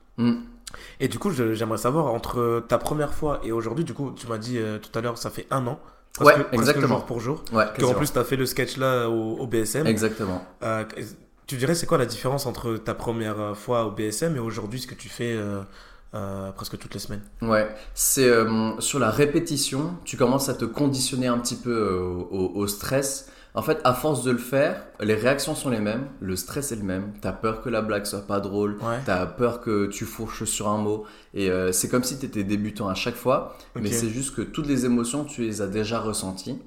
Et du coup, j'aimerais savoir, entre ta première fois et aujourd'hui, du coup, tu m'as dit euh, tout à l'heure, ça fait un an.
Ouais,
presque
exactement.
jour pour jour.
Ouais,
Que en plus, tu as fait le sketch là au, au BSM.
Exactement.
Euh, tu dirais, c'est quoi la différence entre ta première fois au BSM et aujourd'hui, ce que tu fais euh, euh, presque toutes les semaines?
Ouais, c'est sur la répétition, tu commences à te conditionner un petit peu au, au stress. En fait, à force de le faire, les réactions sont les mêmes, le stress est le même. T'as peur que la blague soit pas drôle,
Ouais.
t'as peur que tu fourches sur un mot, et euh, c'est comme si t'étais débutant à chaque fois. Mais c'est juste que toutes les émotions, tu les as déjà ressenties,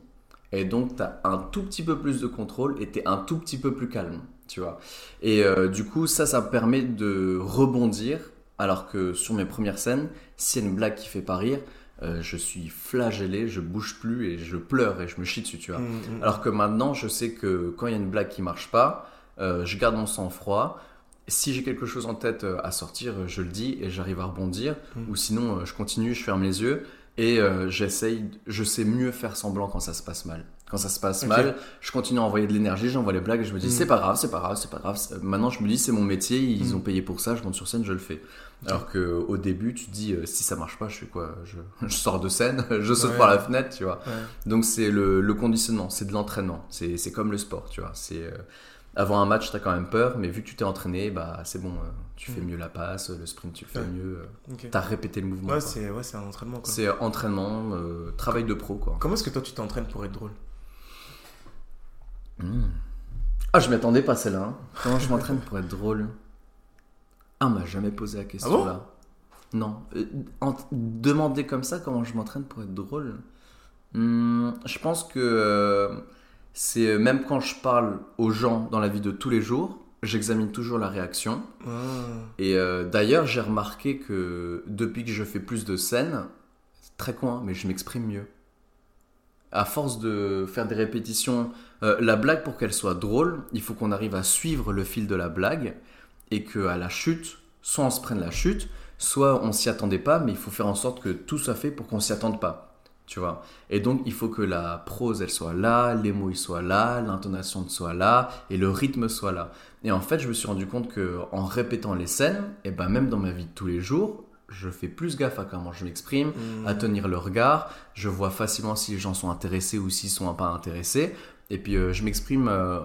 et donc t'as un tout petit peu plus de contrôle et t'es un tout petit peu plus calme, tu vois. Et euh, du coup, ça, ça me permet de rebondir, alors que sur mes premières scènes, s'il y a une blague qui fait pas rire, euh, je suis flagellé, je bouge plus et je pleure et je me chie dessus, tu vois.
Mm, mm.
Alors que maintenant, je sais que quand il y a une blague qui marche pas, euh, je garde mon sang-froid. Si j'ai quelque chose en tête euh, à sortir, je le dis et j'arrive à rebondir.
Mm.
Ou sinon, je continue, je ferme les yeux et euh, j'essaye. Je sais mieux faire semblant quand ça se passe mal. Quand ça se passe mal, je continue à envoyer de l'énergie, j'envoie les blagues et je me dis
Mm.
c'est pas grave, c'est pas grave, c'est pas grave. Maintenant, je me dis c'est mon métier, ils
Mm.
ont payé pour ça, je monte sur scène, je le fais. Alors que au début, tu te dis euh, si ça marche pas, je fais quoi? Je, *laughs* je sors de scène, *laughs* je saute
Ouais.
par la fenêtre, tu vois.
Ouais.
Donc c'est le, le conditionnement, c'est de l'entraînement. C'est c'est comme le sport, tu vois. C'est euh, avant un match, t'as quand même peur, mais vu que tu t'es entraîné, bah c'est bon, euh, tu fais
Mm.
mieux la passe, le sprint tu le fais
Ouais.
mieux. euh. T'as répété le mouvement.
Ouais, c'est un entraînement.
C'est entraînement, travail de pro, quoi.
Comment est-ce que toi tu t'entraînes pour être drôle?
Ah, je m'attendais pas à celle-là. hein. Comment je m'entraîne pour être drôle Ah, on m'a jamais posé la question
Ah bon?
là. Non. Euh, en- demander comme ça comment je m'entraîne pour être drôle. Hmm, je pense que euh, c'est euh, même quand je parle aux gens dans la vie de tous les jours, j'examine toujours la réaction.
Ah.
Et euh, d'ailleurs, j'ai remarqué que depuis que je fais plus de scènes, c'est très con, hein, mais je m'exprime mieux. À force de faire des répétitions, euh, la blague pour qu'elle soit drôle, il faut qu'on arrive à suivre le fil de la blague et que à la chute, soit on se prenne la chute, soit on s'y attendait pas, mais il faut faire en sorte que tout soit fait pour qu'on s'y attende pas. Tu vois Et donc, il faut que la prose, elle soit là, les mots, ils soient là, l'intonation soit là, et le rythme soit là. Et en fait, je me suis rendu compte que en répétant les scènes, et ben même dans ma vie de tous les jours, je fais plus gaffe à comment je m'exprime,
Mm.
à tenir le regard. Je vois facilement si les gens sont intéressés ou s'ils sont pas intéressés. Et puis, euh, je m'exprime euh,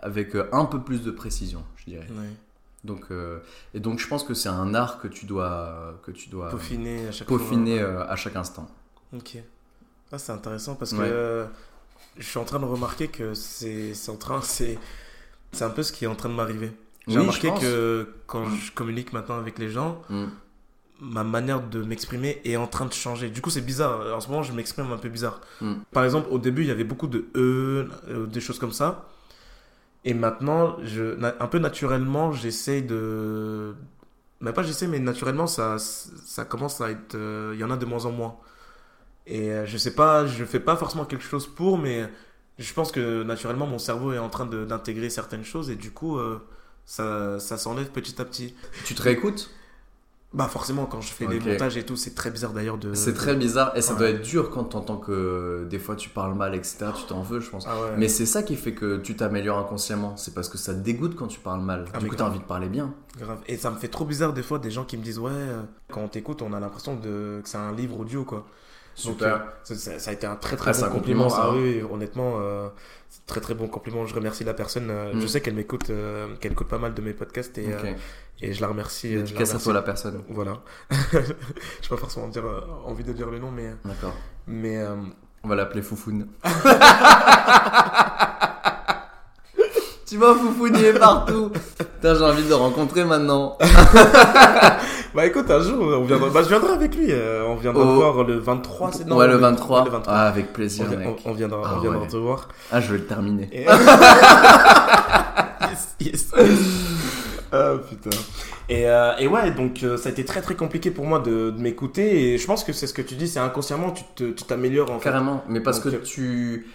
avec euh, un peu plus de précision, je dirais. Donc, et donc, je pense que c'est un art que tu dois, que tu dois
Peaufiner à chaque
peaufiner à chaque instant.
Ok. Ah, c'est intéressant parce que
Ouais.
je suis en train de remarquer que c'est c'est en train c'est c'est un peu ce qui est en train de m'arriver. J'ai
Oui,
remarqué que quand je communique maintenant avec les gens,
Mm.
Ma manière de m'exprimer est en train de changer. Du coup, c'est bizarre. En ce moment, je m'exprime un peu bizarre.
Mm.
Par exemple, au début, il y avait beaucoup de e, euh, des choses comme ça. Et maintenant, je, un peu naturellement, j'essaye de. Mais pas j'essaie, mais naturellement, ça, ça commence à être. euh, Il y en a de moins en moins. Et euh, je sais pas, je fais pas forcément quelque chose pour, mais je pense que naturellement, mon cerveau est en train d'intégrer certaines choses et du coup, euh, ça, ça s'enlève petit à petit.
Tu te réécoutes?
Bah forcément quand je fais des montages et tout, c'est très bizarre d'ailleurs de...
C'est très bizarre et ça
Ouais.
doit être dur quand t'entends que des fois tu parles mal, etc. Tu t'en veux, je pense.
Ah ouais.
Mais c'est ça qui fait que tu t'améliores inconsciemment. C'est parce que ça te dégoûte quand tu parles mal.
Ah,
du coup, t'as envie de parler bien.
Grave. Et ça me fait trop bizarre des fois des gens qui me disent ouais, euh, quand on t'écoute, on a l'impression de... que c'est un livre audio quoi. Donc, euh, ça, a été un très très
Ah,
bon compliment.
compliment, ça,
Ah
hein.
oui, honnêtement, euh, très très bon compliment. Je remercie la personne. euh,
Mm.
Je sais qu'elle m'écoute, qu'elle écoute pas mal de mes podcasts et, et je la remercie.
Dédicace à toi la personne.
Voilà. *laughs* Je pas forcément dire, envie de dire le nom, mais
D'accord.
mais
On va l'appeler Foufoune. *laughs* tu vois, Foufoune, il est partout. Putain, j'ai envie de le rencontrer maintenant. *laughs*
Bah écoute, un jour, on viendra... bah, je viendrai avec lui. euh, on viendra
Oh.
te voir le 23. c'est- non,
ouais, le 23.
le 23.
Ah, avec
on,
plaisir, mec.
on- on viendra,
Ah
on viendra
ouais.
te voir.
Ah, je vais le terminer.
Et- *laughs* *laughs* yes, yes. Ah putain. Et, euh, et ouais, donc euh, ça a été très très compliqué pour moi de, de m'écouter. Et je pense que c'est ce que tu dis, c'est inconsciemment, tu te- tu t'améliores en fait.
Carrément, mais parce que tu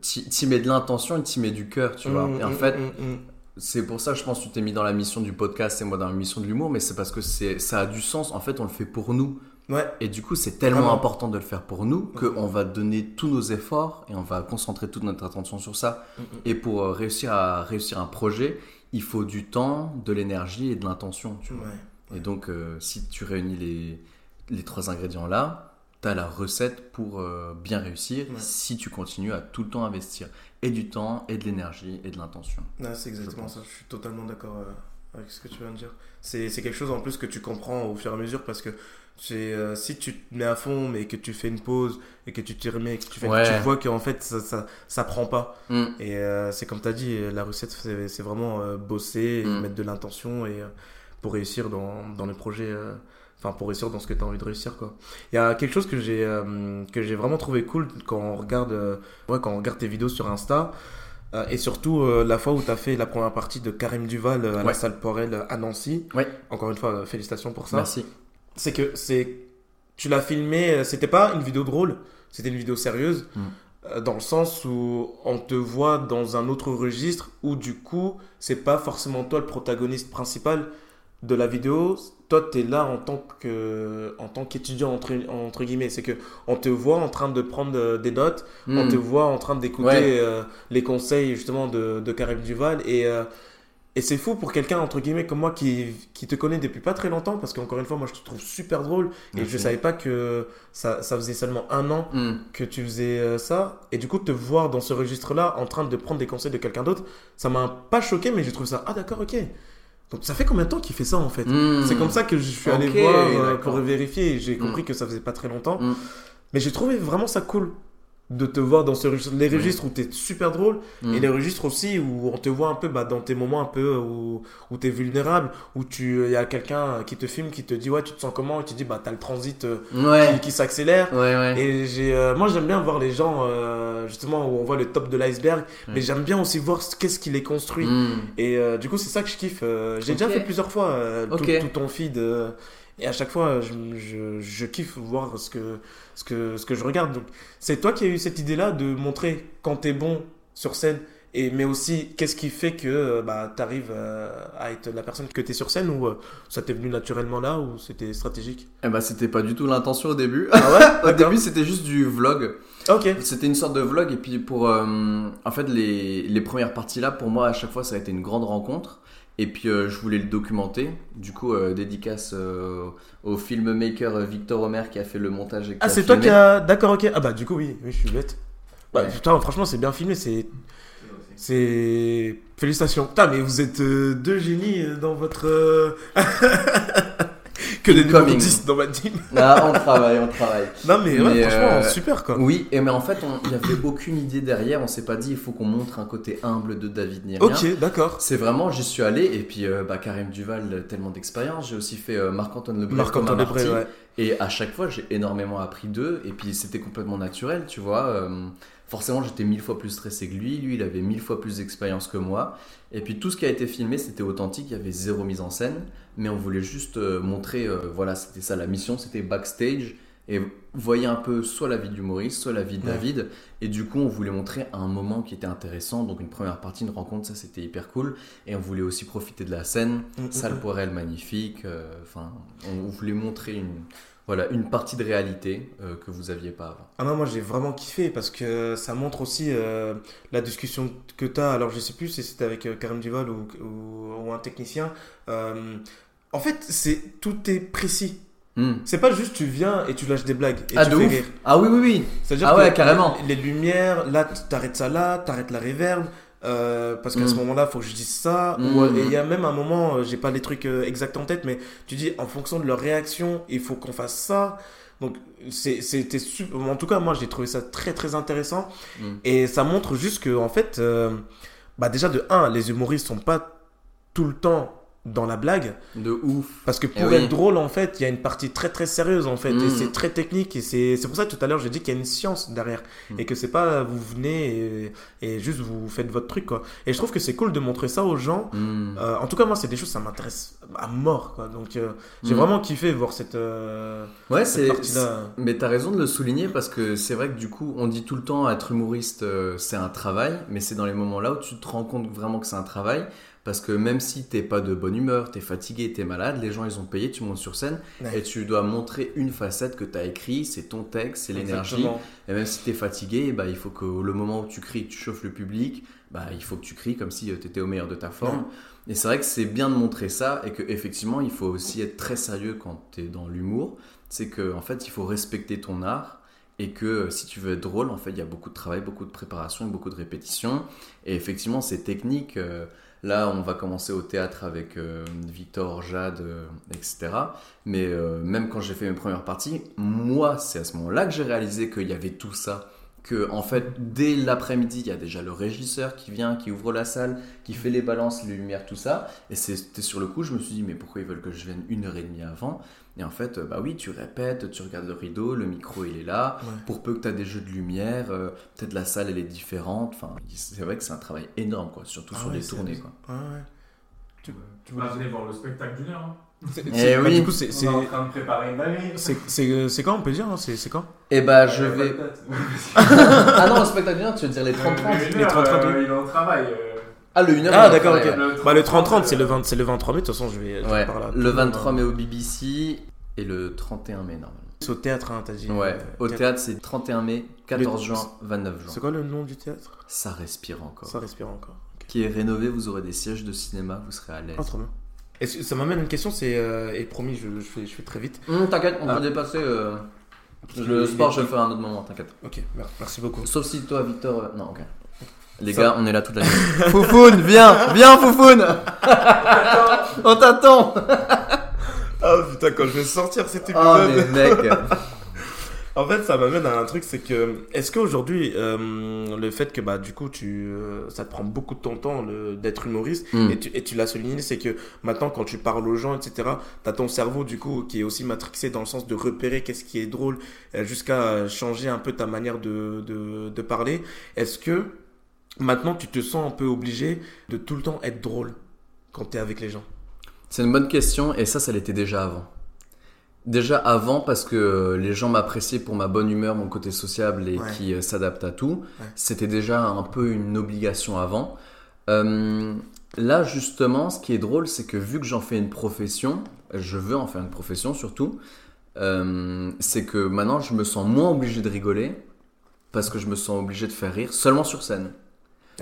t'y t'y mets de l'intention et t'y mets du cœur, tu vois.
Mm,
Et en
mm,
fait,
mm, mm.
C'est pour ça, je pense, que tu t'es mis dans la mission du podcast et moi dans la mission de l'humour, mais c'est parce que c'est ça a du sens. En fait, on le fait pour nous.
Ouais.
Et du coup, c'est tellement
Vraiment.
important de le faire pour nous qu'on va donner tous nos efforts et on va concentrer toute notre attention sur ça.
Mm, mm.
Et pour euh, réussir à réussir un projet, il faut du temps, de l'énergie et de l'intention, tu vois.
Ouais.
Et donc, euh, si tu réunis les, les trois ingrédients là, tu as la recette pour euh, bien réussir
Ouais.
si tu continues à tout le temps investir et du temps, et de l'énergie, et de l'intention.
C'est exactement
Je
ça. Je suis totalement d'accord euh, avec ce que tu viens de dire. C'est quelque chose en plus que tu comprends au fur et à mesure parce que euh, si tu te mets à fond mais que tu fais une pause et que tu t'y remets et que tu, fais,
Ouais.
tu vois qu'en fait ça, ça, ça prend pas.
Mm.
Et euh, c'est comme tu as dit, la recette c'est vraiment euh, bosser, et
Mm.
mettre de l'intention et pour réussir dans, dans le projet. Enfin, pour réussir dans ce que tu as envie de réussir, quoi. Il y a quelque chose que j'ai euh, que j'ai vraiment trouvé cool quand on regarde, euh, ouais, quand on regarde tes vidéos sur Insta. Euh, et surtout, la fois où tu as fait la première partie de Karim Duval à la salle Porel à Nancy.
Ouais.
Encore une fois, félicitations pour ça.
Merci.
C'est que c'est. Tu l'as filmé, c'était pas une vidéo drôle, c'était une vidéo sérieuse.
Mm.
Dans le sens où on te voit dans un autre registre où du coup, c'est pas forcément toi le protagoniste principal de la vidéo. Toi, tu es là en tant que en tant qu'étudiant entre, entre guillemets. C'est que on te voit en train de prendre euh, des notes on
Mm.
te voit en train d'écouter
Ouais.
euh, les conseils justement de, de Karim Duval et, euh, et c'est fou pour quelqu'un entre guillemets comme moi qui, qui te connaît depuis pas très longtemps parce qu'encore une fois moi je te trouve super drôle et
Merci.
je savais pas que ça, ça faisait seulement un an
Mm.
que tu faisais ça et du coup te voir dans ce registre là en train de prendre des conseils de quelqu'un d'autre ça m'a pas choqué mais j'ai trouvé ça ah d'accord ok donc ça fait combien de temps qu'il fait ça en fait
Mm.
c'est comme ça que je suis allé voir euh, pour vérifier et j'ai
Mm.
compris que ça faisait pas très longtemps.
Mm.
Mais j'ai trouvé vraiment ça cool de te voir dans ce registre, les registres où t'es super drôle
Mm.
et les registres aussi où on te voit un peu bah, dans tes moments un peu où, où t'es vulnérable, où tu il y a quelqu'un qui te filme, qui te dit ouais tu te sens comment? Et tu dis bah t'as le transit euh,
Ouais.
qui, qui s'accélère.
Ouais, ouais.
Et j'ai, euh, moi j'aime bien voir les gens euh, justement où on voit le top de l'iceberg, mais j'aime bien aussi voir ce- qu'est-ce qui les construit.
Mm.
Et euh, du coup, c'est ça que je kiffe. Euh, J'ai déjà fait plusieurs fois euh, tout, tout ton feed. Euh, et à chaque fois, je, je, je kiffe voir ce que, ce, que, ce que je regarde. Donc, c'est toi qui as eu cette idée-là de montrer quand t'es bon sur scène. Et, mais aussi, qu'est-ce qui fait que euh, bah, tu arrives à être la personne que tu es sur scène ou euh, ça t'est venu naturellement là ou c'était stratégique?
Eh ben, c'était pas du tout l'intention au début.
Ah ouais? *laughs*
Au début, c'était juste du vlog.
Ok.
C'était une sorte de vlog et puis pour euh, en fait les, les premières parties là pour moi à chaque fois ça a été une grande rencontre et puis euh, je voulais le documenter du coup euh, dédicace euh, au filmmaker Victor Homer qui a fait le montage et
Ah,
a
c'est toi qui as. D'accord, ok. Ah, bah, du coup, oui, oui je suis bête. Bah,
Ouais.
putain, franchement, c'est bien filmé. C'est. C'est. Félicitations. Putain, mais vous êtes deux génies dans votre. *laughs* que des numérotistes dans ma team.
Ah, on travaille on travaille
Non, mais, ouais,
Mais,
franchement,
euh,
super quoi.
oui et mais en fait il y avait aucune idée derrière on s'est pas dit il faut qu'on montre un côté humble de David ni rien
Ok, d'accord.
c'est vraiment j'y suis allé et puis euh, bah, Karim Duval tellement d'expérience j'ai aussi fait euh, Marc-Antoine Lebrun
Marc-Antoine ouais.
Et à chaque fois, j'ai énormément appris d'eux. Et puis, c'était complètement naturel, tu vois. Forcément, j'étais mille fois plus stressé que lui. Lui, il avait mille fois plus d'expérience que moi. Et puis, tout ce qui a été filmé, c'était authentique. Il y avait zéro mise en scène. Mais on voulait juste euh, montrer, euh, voilà, c'était ça la mission. C'était backstage. Et voyez un peu soit la vie du Maurice, soit la vie de
Ouais.
David. Et du coup, on voulait montrer un moment qui était intéressant. Donc, une première partie, une rencontre, ça, c'était hyper cool. Et on voulait aussi profiter de la scène.
Mm,
Salle
mm,
Poirel magnifique. euh, Enfin, on voulait montrer une, voilà, une partie de réalité euh, que vous aviez pas avant.
Ah non, moi j'ai vraiment kiffé parce que ça montre aussi euh, la discussion que tu as. Alors je sais plus si c'était avec euh, Karim Duval ou, ou, ou un technicien. Euh, en fait, c'est tout est précis.
Hmm.
C'est pas juste tu viens et tu lâches des blagues et
Ah,
tu
de
fais
ouf
rire.
Ah oui, oui, oui.
C'est-à-dire
Ah
que
carrément.
Les, les lumières, là t'arrêtes ça là, t'arrêtes la réverb. Euh, parce qu'à
Mm.
ce moment-là, faut que je dise ça.
Mm.
Ou, euh, et il y a même un moment, euh, j'ai pas les trucs exacts en tête, mais tu dis en fonction de leur réaction, il faut qu'on fasse ça. Donc c'était super. En tout cas, moi j'ai trouvé ça très très intéressant.
Mm.
Et ça montre juste que en fait, euh, bah déjà de un, les humoristes sont pas tout le temps dans la blague.
De ouf.
Parce que pour
Eh oui.
être drôle, en fait, il y a une partie très très sérieuse, en fait.
Mm.
Et c'est très technique. Et c'est pour ça que tout à l'heure, j'ai dit qu'il y a une science derrière.
Mm.
Et que c'est pas vous venez et, et juste vous faites votre truc, quoi. Et je trouve que c'est cool de montrer ça aux gens.
Mm.
Euh, en tout cas, moi, c'est des choses, ça m'intéresse à mort, quoi. Donc, euh, j'ai
Mm.
vraiment kiffé voir cette, euh,
Ouais, c'est. Mais t'as raison de le souligner parce que c'est vrai que du coup, on dit tout le temps être humoriste, euh, c'est un travail, mais c'est dans les moments là où tu te rends compte vraiment que c'est un travail. Parce que même si t'es pas de bonne humeur, t'es fatigué, t'es malade, les gens ils ont payé, tu montes sur scène
Ouais.
et tu dois montrer une facette que t'as écrit, c'est ton texte, c'est l'énergie. Et même si t'es fatigué, bah, il faut que le moment où tu cries, tu chauffes le public, bah, il faut que tu cries comme si tu étais au meilleur de ta forme. Et c'est vrai que c'est bien de montrer ça et que effectivement il faut aussi être très sérieux quand tu es dans l'humour. C'est que en fait il faut respecter ton art et que euh, si tu veux être drôle, en fait il y a beaucoup de travail, beaucoup de préparation, beaucoup de répétition. Et effectivement c'est technique. euh, Là, on va commencer au théâtre avec euh, Victor, Jade, euh, etc. Mais euh, même quand j'ai fait mes premières parties, moi, c'est à ce moment-là que j'ai réalisé qu'il y avait tout ça. Que, en fait, dès l'après-midi, il y a déjà le régisseur qui vient, qui ouvre la salle, qui fait les balances, les lumières, tout ça. Et c'était sur le coup, je me suis dit, mais pourquoi ils veulent que je vienne une heure et demie avant? Et en fait, bah oui, tu répètes, tu regardes le rideau, le micro, il est là.
Ouais.
Pour peu que tu as des jeux de lumière, euh, peut-être la salle, elle est différente. Enfin, c'est vrai que c'est un travail énorme, quoi, surtout
Ah
sur
ouais,
les tournées, quoi.
Ouais, ouais.
Tu, tu vas venir voir le spectacle d'une heure. hein.
C'est-
Eh
c'est- bah,
oui.
Du coup, c'est-
On
c'est
est en train de préparer une année.
c'est- c'est- c'est quand, on peut dire hein C'est c'est quand?
Et bah, je
Euh,
vais. *laughs* *laughs* ah non, le spectacle bien, tu veux dire les 30-30
Euh,
les
heure,
30-30,
euh, il est en travail. euh,
Ah, le 1h.
Ah, d'accord, ok.
Le
Bah, le
30,
30-30, c'est le, 20 c'est le 23 mai. De toute façon, je vais.
Ouais,
par là.
le 23 mai au BBC et le 31 mai, normalement.
C'est au théâtre, hein, t'as dit.
Ouais,
Euh,
au théâtre, c'est 31 mai, 14 juin, 29
C'est
juin.
quoi le nom du théâtre?
Ça respire encore.
Ça respire encore.
Qui est rénové, vous aurez des sièges de cinéma, vous serez à l'aise.
Ah, trop bien. Et c- ça m'amène à une question, c'est. euh, et promis, je, je, fais, je fais très vite.
Hum, t'inquiète, on
Ah.
peut dépasser. euh, Le sport, je vais le faire à un autre moment, t'inquiète.
Ok, mer- merci beaucoup.
Sauf si toi, Victor. euh, Non, ok. Les
Ça-
gars, on est là toute la nuit. *laughs* Foufoune, viens, viens, Foufoune *laughs* On t'attend *laughs*
Ah putain, quand je vais sortir cet
Oh,
épisode.
mais mec
En fait, ça m'amène à un truc, c'est que est-ce qu'aujourd'hui, euh, le fait que bah du coup tu, euh, ça te prend beaucoup de ton temps le- d'être humoriste
Hmm.
et tu, et tu l'as souligné, c'est que maintenant quand tu parles aux gens, etc., t'as ton cerveau du coup qui est aussi matrixé dans le sens de repérer qu'est-ce qui est drôle euh, jusqu'à changer un peu ta manière de, de, de parler. Est-ce que maintenant tu te sens un peu obligé de tout le temps être drôle quand t'es avec les gens?
C'est une bonne question et ça, ça l'était déjà avant. Déjà avant parce que euh, les gens m'appréciaient pour ma bonne humeur, mon côté sociable et
Ouais.
qui euh, s'adapte à tout.
Ouais.
C'était déjà un peu une obligation avant. Euh, là, justement, ce qui est drôle, c'est que vu que j'en fais une profession, je veux en faire une profession surtout, euh, c'est que maintenant je me sens moins obligé de rigoler parce que je me sens obligé de faire rire seulement sur scène.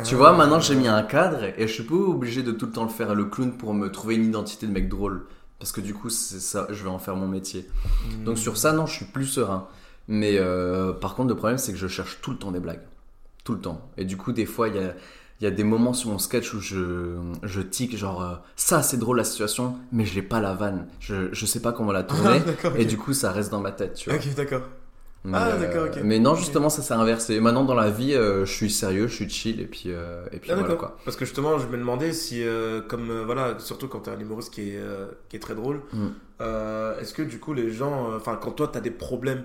Tu
Ah.
vois, maintenant j'ai mis un cadre et je suis pas obligé de tout le temps le faire le clown pour me trouver une identité de mec drôle. Parce que du coup, c'est ça, je vais en faire mon métier.
Hmm.
Donc sur ça, non, je suis plus serein. Mais euh, par contre, le problème, c'est que je cherche tout le temps des blagues. Tout le temps. Et du coup, des fois, il y a, il y a des moments sur mon sketch où je, je tic, genre, euh, ça, c'est drôle la situation, mais je n'ai pas la vanne. Je, je sais pas comment la tourner. *laughs*
Ah,
Et du coup, ça reste dans ma tête, tu vois.
Ok, d'accord.
Mais,
Ah,
euh,
d'accord, ok.
Mais non, justement, ça s'est inversé. Maintenant, dans la vie, euh, je suis sérieux, je suis chill, et puis, euh, et puis
Ah,
voilà quoi.
Parce que justement, je me demandais si, euh, comme euh, voilà, surtout quand t'es un humoriste qui est, euh, qui est très drôle,
Mm.
euh, est-ce que du coup les gens, euh, enfin quand toi t'as des problèmes,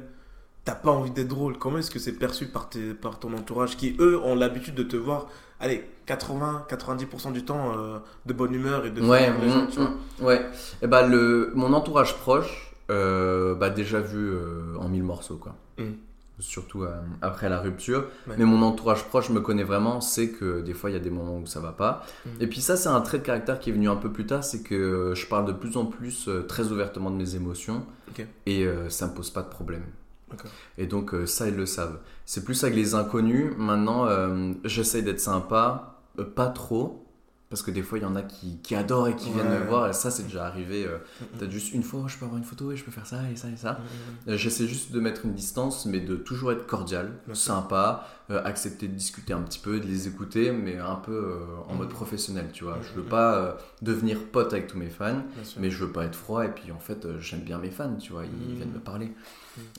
t'as pas envie d'être drôle, comment est-ce que c'est perçu par, tes, par ton entourage qui eux ont l'habitude de te voir, allez, 80-90% du temps euh, de bonne humeur et de
Ouais,
les gens,
mm,
tu vois
mm, ouais. Et bah, le, mon entourage proche, euh, bah, déjà vu euh, en mille morceaux, quoi.
Mm.
Surtout euh, après la rupture.
Ouais.
Mais mon entourage proche me connaît vraiment, sait que des fois il y a des moments où ça va pas.
Mm.
Et puis ça, c'est un trait de caractère qui est venu un peu plus tard, c'est que je parle de plus en plus très ouvertement de mes émotions. Et ça me pose pas de problème. Et donc ça, ils le savent. C'est plus avec les inconnus. Maintenant, j'essaye d'être sympa, pas trop. Parce que des fois, il y en a qui, qui adorent et qui viennent me voir. Et ça, c'est déjà arrivé. euh,
Mm,
Peut-être juste une fois, je peux avoir une photo et je peux faire ça et ça et ça.
mm,
Euh, J'essaie juste de mettre une distance, mais de toujours être cordial, sympa, euh, accepter de discuter un petit peu, de les écouter, mais un peu euh, en mode professionnel, tu vois. Je veux pas devenir pote avec tous mes fans, mais je veux pas être froid. Et puis en fait, j'aime bien mes fans, tu vois. Ils viennent me parler.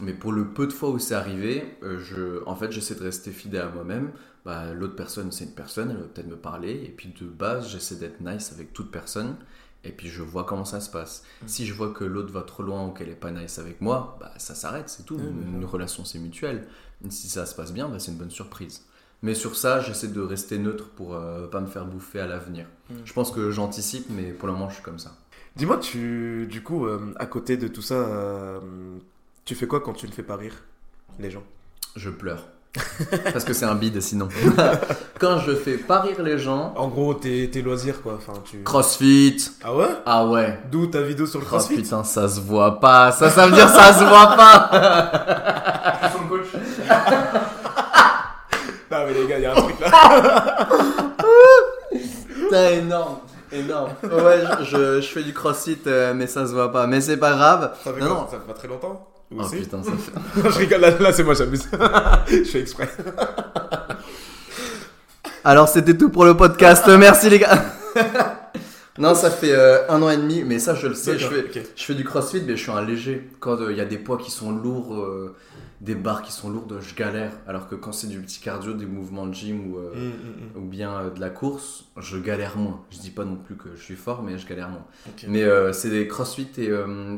Mais pour le peu de fois où c'est arrivé, euh, je, en fait, j'essaie de rester fidèle à moi-même. Bah, L'autre personne, c'est une personne, elle va peut-être me parler. Et puis de base, j'essaie d'être nice avec toute personne. et puis je vois comment ça se passe.
Mm.
Si je vois que l'autre va trop loin ou qu'elle est pas nice avec moi, bah ça s'arrête, c'est tout. Une,
ouais.
une relation c'est mutuel. Si ça se passe bien, bah, c'est une bonne surprise. Mais sur ça, j'essaie de rester neutre pour euh, pas me faire bouffer à l'avenir.
Mm.
Je pense que j'anticipe, mais pour le moment, je suis comme ça.
Dis-moi, tu, du coup, euh, à côté de tout ça, euh, tu fais quoi quand tu ne fais pas rire les gens?
Je pleure. *laughs* Parce que c'est un bide sinon. *laughs* Quand je fais pas rire les gens,
En gros, tes, tes loisirs, quoi. Enfin, tu...
crossfit.
Ah ouais?
Ah ouais.
D'où ta vidéo sur le
Oh
crossfit?
putain, ça se voit pas. Ça, ça veut dire ça se voit pas.
Son coach. *laughs*
Non, mais les gars, il y a un truc là.
Putain, énorme. Énorme. Ouais, je, je, je fais du crossfit, euh, mais ça se voit pas. Mais c'est pas grave.
Ça fait
Non,
quoi?
non.
Ça fait pas très longtemps?
Oh putain, ça fait. *laughs*
Je rigole, là, là, c'est moi, j'abuse. *laughs* je fais exprès.
Alors, c'était tout pour le podcast. Merci les gars. *laughs* non, ça fait euh, un an et demi, mais ça, je le sais. Je fais,
ok.
je fais du crossfit, mais je suis un léger. Quand euh, il y a des poids qui sont lourds, euh, des barres qui sont lourdes, je galère. Alors que quand c'est du petit cardio, des mouvements de gym ou,
hum, hum.
ou bien de la course, je galère moins. Je dis pas non plus que je suis fort, mais je galère moins. Mais c'est des crossfit et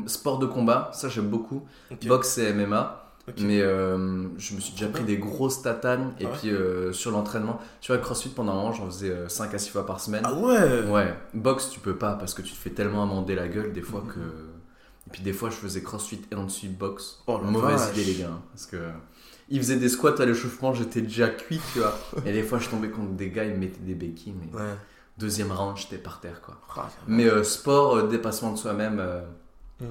sport de combat, ça j'aime beaucoup.
Ok.
Boxe et MMA. Mais euh, je me suis déjà pris des grosses tatanes. Et
Ah ouais
puis euh, sur l'entraînement, tu vois, crossfit pendant un an, j'en faisais 5 à 6 fois par semaine.
Ah ouais
Ouais, boxe tu peux pas parce que tu te fais tellement amender la gueule des
Mhm.
fois que. Et puis des fois je faisais crossfit et ensuite boxe.
Oh la
Mauvaise idée les gars. hein, Parce que. Ils faisaient des squats à l'échauffement, j'étais déjà cuit, tu vois. *laughs* Et des fois je tombais contre des gars, ils me mettaient des béquilles, mais
Ouais.
deuxième round j'étais par terre quoi.
Ah,
Mais euh, sport, euh, dépassement de soi-même, euh,
Mm.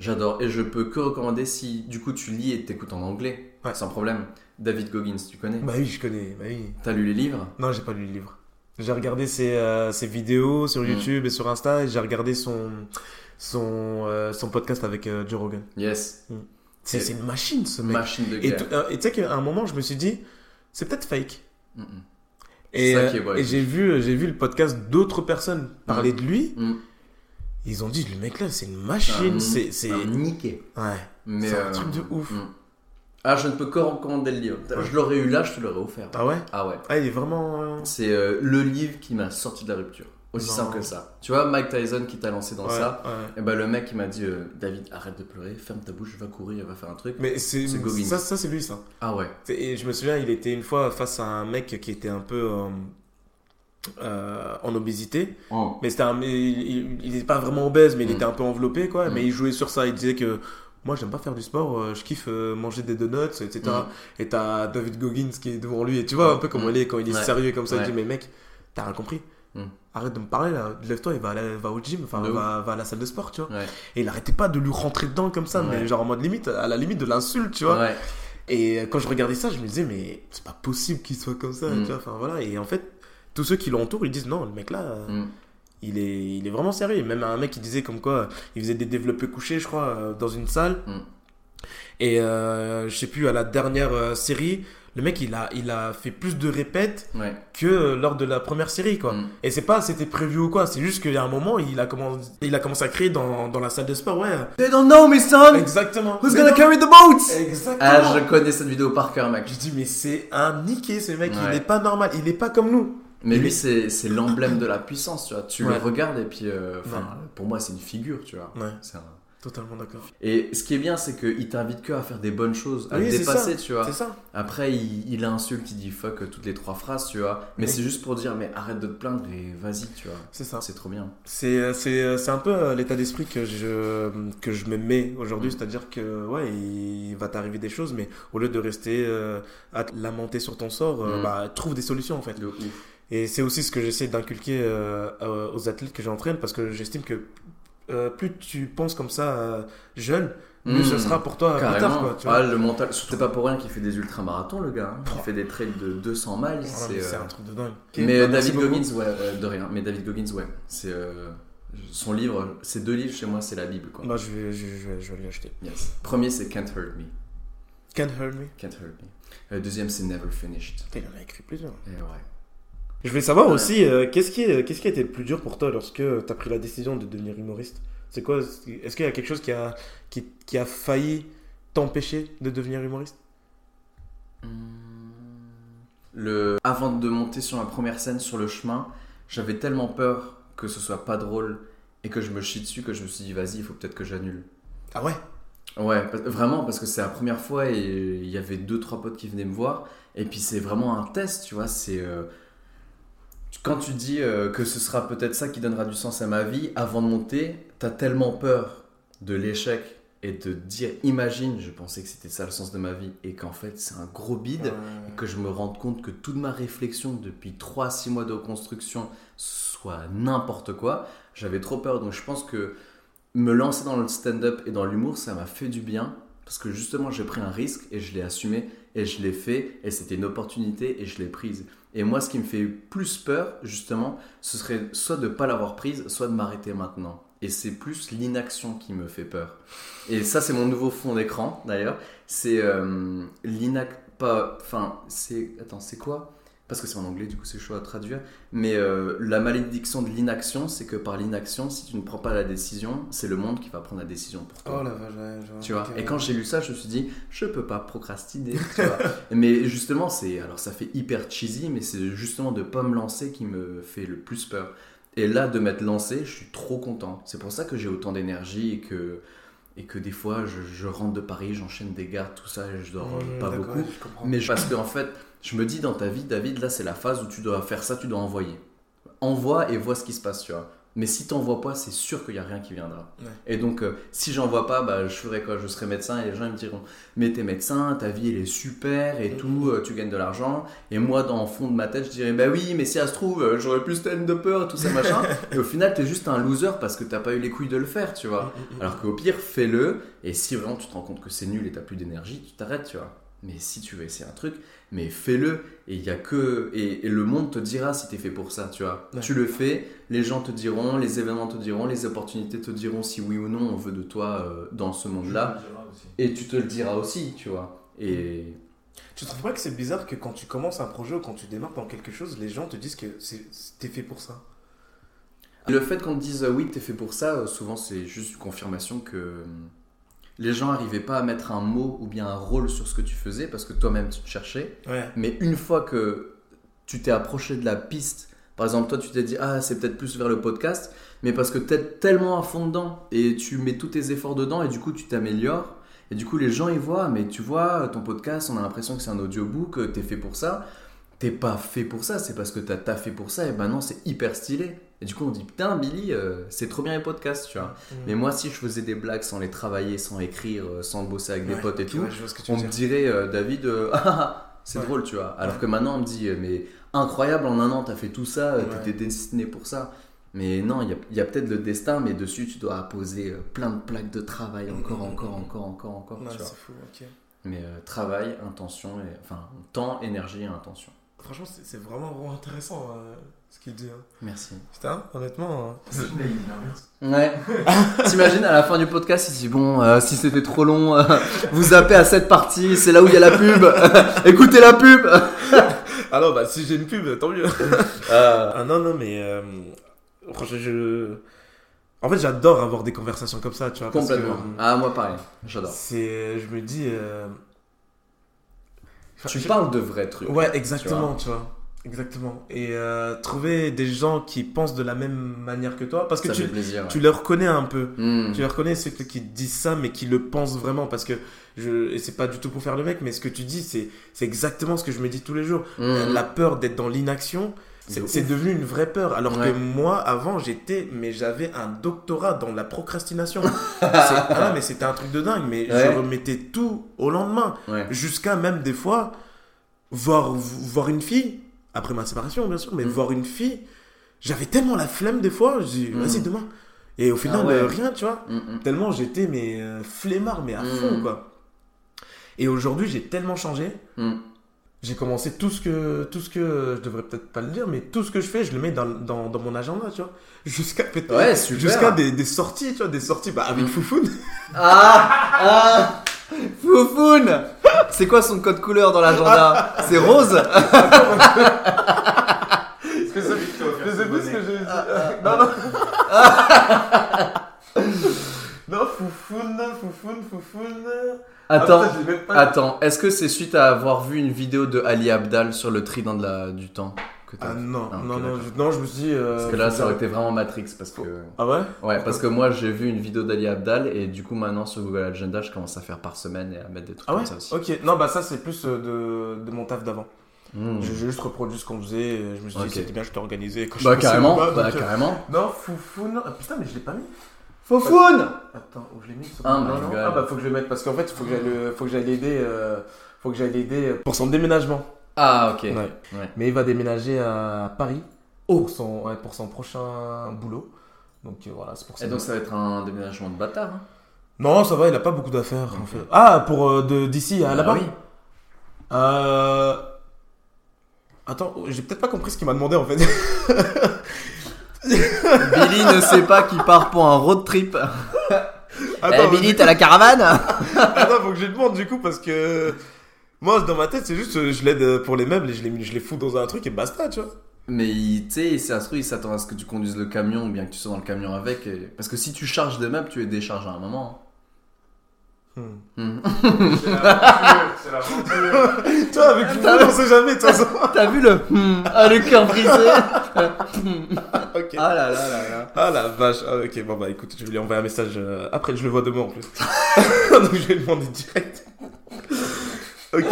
J'adore. Et je peux que recommander si du coup tu lis et t'écoutes en anglais,
Ouais.
sans problème. David Goggins, tu connais?
Bah oui, je connais. Bah oui.
T'as lu les livres?
Non, j'ai pas lu le livre. J'ai regardé ses, euh, ses vidéos sur
Mm.
YouTube et sur Insta et j'ai regardé son, son, euh, son podcast avec euh, Joe Rogan.
Yes.
C'est
Et-
c'est une machine ce mec.
Machine de guerre.
euh, et tu sais qu'à un moment, je me suis dit, c'est peut-être fake.
Mm, mm.
Et, et j'ai vu, j'ai vu le podcast d'autres personnes parler de lui.
Mm.
Ils ont dit, le mec là, c'est une machine.
Un-
C'est. c'est-
un niqué.
Ouais. C'est un
euh,
truc de ouf.
mm. Ah, je ne peux que recommander le livre. Je l'aurais eu là, je te l'aurais offert.
Ah ouais?
Ah ouais.
Ah, il est vraiment. euh,
C'est euh, le livre qui m'a sorti de la rupture. Aussi
Non.
simple que ça. Tu vois, Mike Tyson qui t'a lancé dans
ouais,
ça.
ouais.
Et ben le mec il m'a dit euh, David arrête de pleurer, ferme ta bouche, va courir, va faire un truc.
Mais c'est ça, ça c'est lui ça.
Ah ouais.
Et je me souviens, il était une fois face à un mec qui était un peu euh, en obésité. Mais c'était un, il, il, il est pas vraiment obèse, mais il
Mm.
était un peu enveloppé quoi.
Mm.
Mais il jouait sur ça. Il disait que moi j'aime pas faire du sport, euh, je kiffe euh, manger des donuts, etc.
Mm.
Et t'as David Goggins qui est devant lui et tu vois un peu comment
Mm.
il est quand il est
Ouais.
sérieux comme ça. Il
Ouais.
dit mais mec, t'as rien compris. Arrête de me parler là, lève-toi et va, au gym, enfin va, va à la salle de sport, tu vois.
Ouais.
Et il arrêtait pas de lui rentrer dedans comme ça, mais genre en mode limite, à la limite de l'insulte, tu vois. Et quand je regardais ça, je me disais, mais c'est pas possible qu'il soit comme ça, tu vois. Enfin voilà. Et en fait, tous ceux qui l'entourent, ils disent, non, le mec là,
Mm.
il, est, il est vraiment sérieux. Même un mec qui disait comme quoi, il faisait des développés couchés, je crois, euh, dans une salle.
Mm.
Et euh, je sais plus, à la dernière euh, série, le mec, il a, il a fait plus de répètes
Ouais.
que lors de la première série, quoi.
Mm.
Et c'est pas, c'était prévu ou quoi, c'est juste qu'il y a un moment, il a commencé, il a commencé à créer dans, dans la salle de sport, ouais.
They don't know me son
Exactement.
Who's gonna carry the boat?
Exactement.
Ah je connais cette vidéo par cœur mec.
Je dis, mais c'est un niqué, ce mec, il
Ouais.
est pas normal, il est pas comme nous.
Mais lui
est-
c'est l'emblème de la puissance tu vois. Tu
Ouais.
le regardes et puis euh,
Ouais.
pour moi c'est une figure tu vois.
Ouais,
un-
totalement d'accord.
Et ce qui est bien c'est qu'il t'invite que à faire des bonnes choses, à
Oui, c'est
dépasser tu vois.
C'est ça.
Après, il, il insulte, il dit fuck toutes les trois phrases, tu vois. Mais
Oui.
c'est juste pour dire, mais arrête de te plaindre et vas-y, tu vois.
C'est ça.
C'est trop bien.
C'est, c'est, c'est un peu euh, l'état d'esprit que je, que je me mets aujourd'hui,
Mm.
c'est-à-dire que, ouais, il va t'arriver des choses, mais au lieu de rester euh, à te lamenter sur ton sort, euh,
Mm.
bah, trouve des solutions en fait.
Ouf.
Et c'est aussi ce que j'essaie d'inculquer euh, euh, aux athlètes que j'entraîne, parce que j'estime que euh, plus tu penses comme ça euh, jeune, mieux
Mm.
ce sera pour toi plus tard, quoi. Tu
Ah,
vois.
le mental, c'est pas pour rien qu'il fait des ultramarathons, le gars. hein. Il
Oh.
fait des trails de 200 miles.
Voilà,
c'est, euh,
un truc de dingue.
Mais
Bah,
David. Goggins, ouais, euh, de rien. Mais David Goggins, ouais. C'est euh, son livre, ces deux livres chez moi, c'est la Bible, quoi.
Bah, je vais, je, je vais, je vais lui acheter.
Yes. Premier, c'est Can't Hurt Me.
Can't hurt me.
Can't Hurt Me. Euh, deuxième, c'est Never Finished.
Putain, il en a écrit plusieurs.
Et ouais.
Je voulais savoir
Ouais.
aussi, euh, qu'est-ce qui, est- qu'est-ce qui a été le plus dur pour toi lorsque tu as pris la décision de devenir humoriste? C'est quoi Est-ce qu'il y a quelque chose qui a, qui, qui a failli t'empêcher de devenir humoriste?
Le... Avant de monter sur ma première scène sur le chemin, j'avais tellement peur que ce soit pas drôle et que je me chie dessus, que je me suis dit, vas-y, il faut peut-être que j'annule.
Ah ouais?
Ouais, vraiment, parce que c'est la première fois et il y avait deux, trois potes qui venaient me voir. Et puis c'est vraiment un test, tu vois. C'est. euh, quand tu dis euh, que ce sera peut-être ça qui donnera du sens à ma vie, avant de monter, t'as tellement peur de l'échec et de te dire, imagine, je pensais que c'était ça le sens de ma vie, et qu'en fait c'est un gros bide, et que je me rende compte que toute ma réflexion depuis 3-6 mois de construction soit n'importe quoi, j'avais trop peur. Donc je pense que me lancer dans le stand-up et dans l'humour, ça m'a fait du bien, parce que justement j'ai pris un risque et je l'ai assumé, et je l'ai fait, et c'était une opportunité, et je l'ai prise. Et moi, ce qui me fait plus peur, justement, ce serait soit de ne pas l'avoir prise, soit de m'arrêter maintenant. Et c'est plus l'inaction qui me fait peur. Et ça, c'est mon nouveau fond d'écran, d'ailleurs. C'est euh, l'inac... Enfin, c'est... Attends, c'est quoi? Parce que c'est en anglais, du coup, c'est chaud à traduire. Mais euh, la malédiction de l'inaction, c'est que par l'inaction, si tu ne prends pas la décision, c'est le monde qui va prendre la décision pour toi.
Oh la vache, ouais, je vois.
Tu vois, et quand j'ai lu ça, je me suis dit, je peux pas procrastiner. tu vois? *laughs* mais justement, c'est alors ça fait hyper cheesy, mais c'est justement de pas me lancer qui me fait le plus peur. Et là, de m'être lancé, je suis trop content. C'est pour ça que j'ai autant d'énergie et que et que des fois, je, je rentre de Paris, j'enchaîne des gardes, tout ça, et je dors
Mmh,
pas beaucoup.
je.
Mais parce qu'en fait, je me dis dans ta vie, David, là, c'est la phase où tu dois faire ça, tu dois envoyer. Envoie et vois ce qui se passe, tu vois. Mais si t'envoies pas, c'est sûr qu'il y a rien qui viendra.
Ouais.
Et donc, euh, si j'envoie pas, bah, je ferai quoi? Je serai médecin et les gens ils me diront Mais t'es médecin, ta vie elle est super et tout, euh, tu gagnes de l'argent. Et moi, dans le fond de ma tête, je dirais Bah oui, mais si ça se trouve, euh, j'aurais plus stand de peur, tout ça machin. *laughs* et au final, t'es juste un loser parce que t'as pas eu les couilles de le faire, tu vois.
Mm, mm, mm.
Alors qu'au pire, fais-le. Et si vraiment tu te rends compte que c'est nul et t'as plus d'énergie, tu t'arrêtes, tu vois. Mais si tu veux essayer un truc, mais fais-le. Et il y a que et, et le monde te dira si t'es fait pour ça, tu vois.
Ouais.
Tu le fais, les gens te diront, les événements te diront, les opportunités te diront si oui ou non on veut de toi euh, dans ce monde-là. Et tu te le diras aussi, tu vois. Et
Tu trouves pas que c'est bizarre que quand tu commences un projet ou quand tu démarres dans quelque chose, les gens te disent que t'es fait pour ça?
Le fait qu'on te dise euh, oui, t'es fait pour ça, euh, souvent c'est juste une confirmation que les gens n'arrivaient pas à mettre un mot ou bien un rôle sur ce que tu faisais parce que toi-même tu te cherchais.
Ouais.
Mais une fois que tu t'es approché de la piste, par exemple, toi, tu t'es dit, ah, c'est peut-être plus vers le podcast, mais parce que tu es tellement à fond dedans et tu mets tous tes efforts dedans et du coup, tu t'améliores. Et du coup, les gens, ils voient, mais tu vois, ton podcast, on a l'impression que c'est un audiobook, tu es fait pour ça. T'es pas fait pour ça, c'est parce que t'as taffé pour ça, et ben non, c'est hyper stylé. Et du coup, on dit, putain, Billy, euh, c'est trop bien les podcasts, tu vois. Mais moi, si je faisais des blagues sans les travailler, sans écrire, euh, sans bosser avec des potes et tout,
ouais,
on me dirait, euh, David, euh, *laughs* ah, ah, c'est
Ouais.
drôle, tu vois. Alors que maintenant, on me dit, mais incroyable, en un an, t'as fait tout ça, t'étais destiné pour ça. Mais non, il y a, peut-être le destin, mais dessus, tu dois apposer euh, plein de plaques de travail, encore,
Mhm.
encore, encore, encore, encore,
Ouais,
tu vois.
fou, ok.
Mais travail, intention, et, enfin, temps, énergie et intention.
Franchement, c'est vraiment, vraiment intéressant euh, ce qu'il dit. hein.
Merci.
Putain, honnêtement. hein.
Ouais. *laughs* T'imagines à la fin du podcast, il dit bon, euh, si c'était trop long, euh, vous zappez à cette partie, c'est là où il y a la pub. *laughs* Écoutez la pub. *laughs*
Ah non, bah si j'ai une pub, tant mieux.
Euh,
Ah non, non, mais. euh, franchement, je. En fait, j'adore avoir des conversations comme ça, tu vois. parce que,
complètement.
euh,
Ah moi pareil, j'adore.
C'est. Je me dis.
Tu
je-
parles de vrais trucs.
Ouais, exactement, tu vois. Exactement. Et euh, trouver des gens qui pensent de la même manière que toi, parce que
ça
tu, tu les reconnais un peu.
Hmm.
Tu les reconnais ceux qui disent ça, mais qui le pensent vraiment. Parce que, je, et c'est pas du tout pour faire le mec, mais ce que tu dis, c'est, c'est exactement ce que je me dis tous les jours.
Hmm.
La peur d'être dans l'inaction, c'est, devenu une vraie peur. Alors
Ouais.
que moi, avant, j'étais, mais j'avais un doctorat dans la procrastination. *laughs* Ah, mais c'était un truc de dingue, mais
Ouais.
je remettais tout au lendemain.
Ouais.
Jusqu'à même des fois, voir, voir une fille, après ma séparation, bien sûr, mais
Mm.
voir une fille, j'avais tellement la flemme des fois, je dis,
Mm.
vas-y, demain. Et au final,
Ah ouais.
euh, rien, tu vois.
Hmm.
Tellement j'étais, mais euh, flemmard, mais à
Mm.
fond, quoi. Et aujourd'hui, j'ai tellement changé. J'ai commencé tout ce que, tout ce que, je devrais peut-être pas le dire, mais tout ce que je fais, je le mets dans, dans, dans mon agenda, tu vois. Jusqu'à peut-être-
Ouais,
jusqu'à des, des sorties, tu vois, des sorties bah, avec
Mm.
Foufoune.
Ah ah Foufoune C'est quoi son code couleur dans l'agenda? C'est rose?
Je sais plus ce que j'ai dit. Non, non. *laughs* Foufoune, Foufoune.
Attends,
Ah, putain, je pas-
attends, est-ce que c'est suite à avoir vu une vidéo de Ali Abdal sur le trident de la, du temps que
Ah non,
Ah,
non, non, je, non, je me suis dit. euh,
Parce que là, ça aurait été vraiment Matrix. Parce que,
Ah ouais?
Ouais, parce que moi, j'ai vu une vidéo d'Ali Abdal et du coup, maintenant sur Google Agenda, je commence à faire par semaine et à mettre des trucs
Ah ouais?
comme ça aussi.
Ok, non, bah ça c'est plus euh, de, de mon taf d'avant.
Mmh.
J'ai juste reproduit ce qu'on faisait, et je me suis dit c'était bien, je t'ai organisé. Quand je
Bah,
passé
carrément, bah,
donc, euh,
carrément.
Non. Ah, putain, mais je l'ai pas mis.
Faufoune
Attends, où je l'ai mis sur
Ah,
non, non. Ah bah faut que je le mette parce qu'en fait, faut que j'aille le- faut que j'aille l'aider. euh, faut que j'aille l'aider pour son déménagement.
Ah, ok.
Ouais.
Ouais.
Mais il va déménager à Paris pour, son, ouais, pour son prochain boulot. Donc euh, voilà, c'est pour ça.
Et donc, ça va être un déménagement de bâtard. hein.
Non, ça va, il a pas beaucoup d'affaires en fait. Ah, pour euh, de d'ici à
Ah
là-bas
oui.
Euh. Attends, j'ai peut-être pas compris ce qu'il m'a demandé en fait. *laughs* *laughs*
Billy ne sait pas qu'il part pour un road trip. *laughs*
Attends,
eh, Billy, t'as la caravane *laughs*
Attends, faut que je lui demande du coup parce que. Moi, dans ma tête, c'est juste euh, je l'aide pour les meubles et je les, je les fous dans un truc et basta, tu vois.
Mais il- tu sais, ça se trouve, il s'attend à ce que tu conduises le camion ou bien que tu sois dans le camion avec. et- Parce que si tu charges des meubles, tu les décharges à un moment.
Hmm.
C'est l'aventure, c'est l'aventure.
Toi, avec vous, on sait jamais, de toute façon.
T'as vu le hmm, Ah, le cœur brisé
ok.
Ah là là là là.
Ah la vache. Ah, ok, bon bah écoute, je vais lui envoyer un message euh, après, je le vois demain en plus. *laughs* Donc je vais lui demander direct. ok.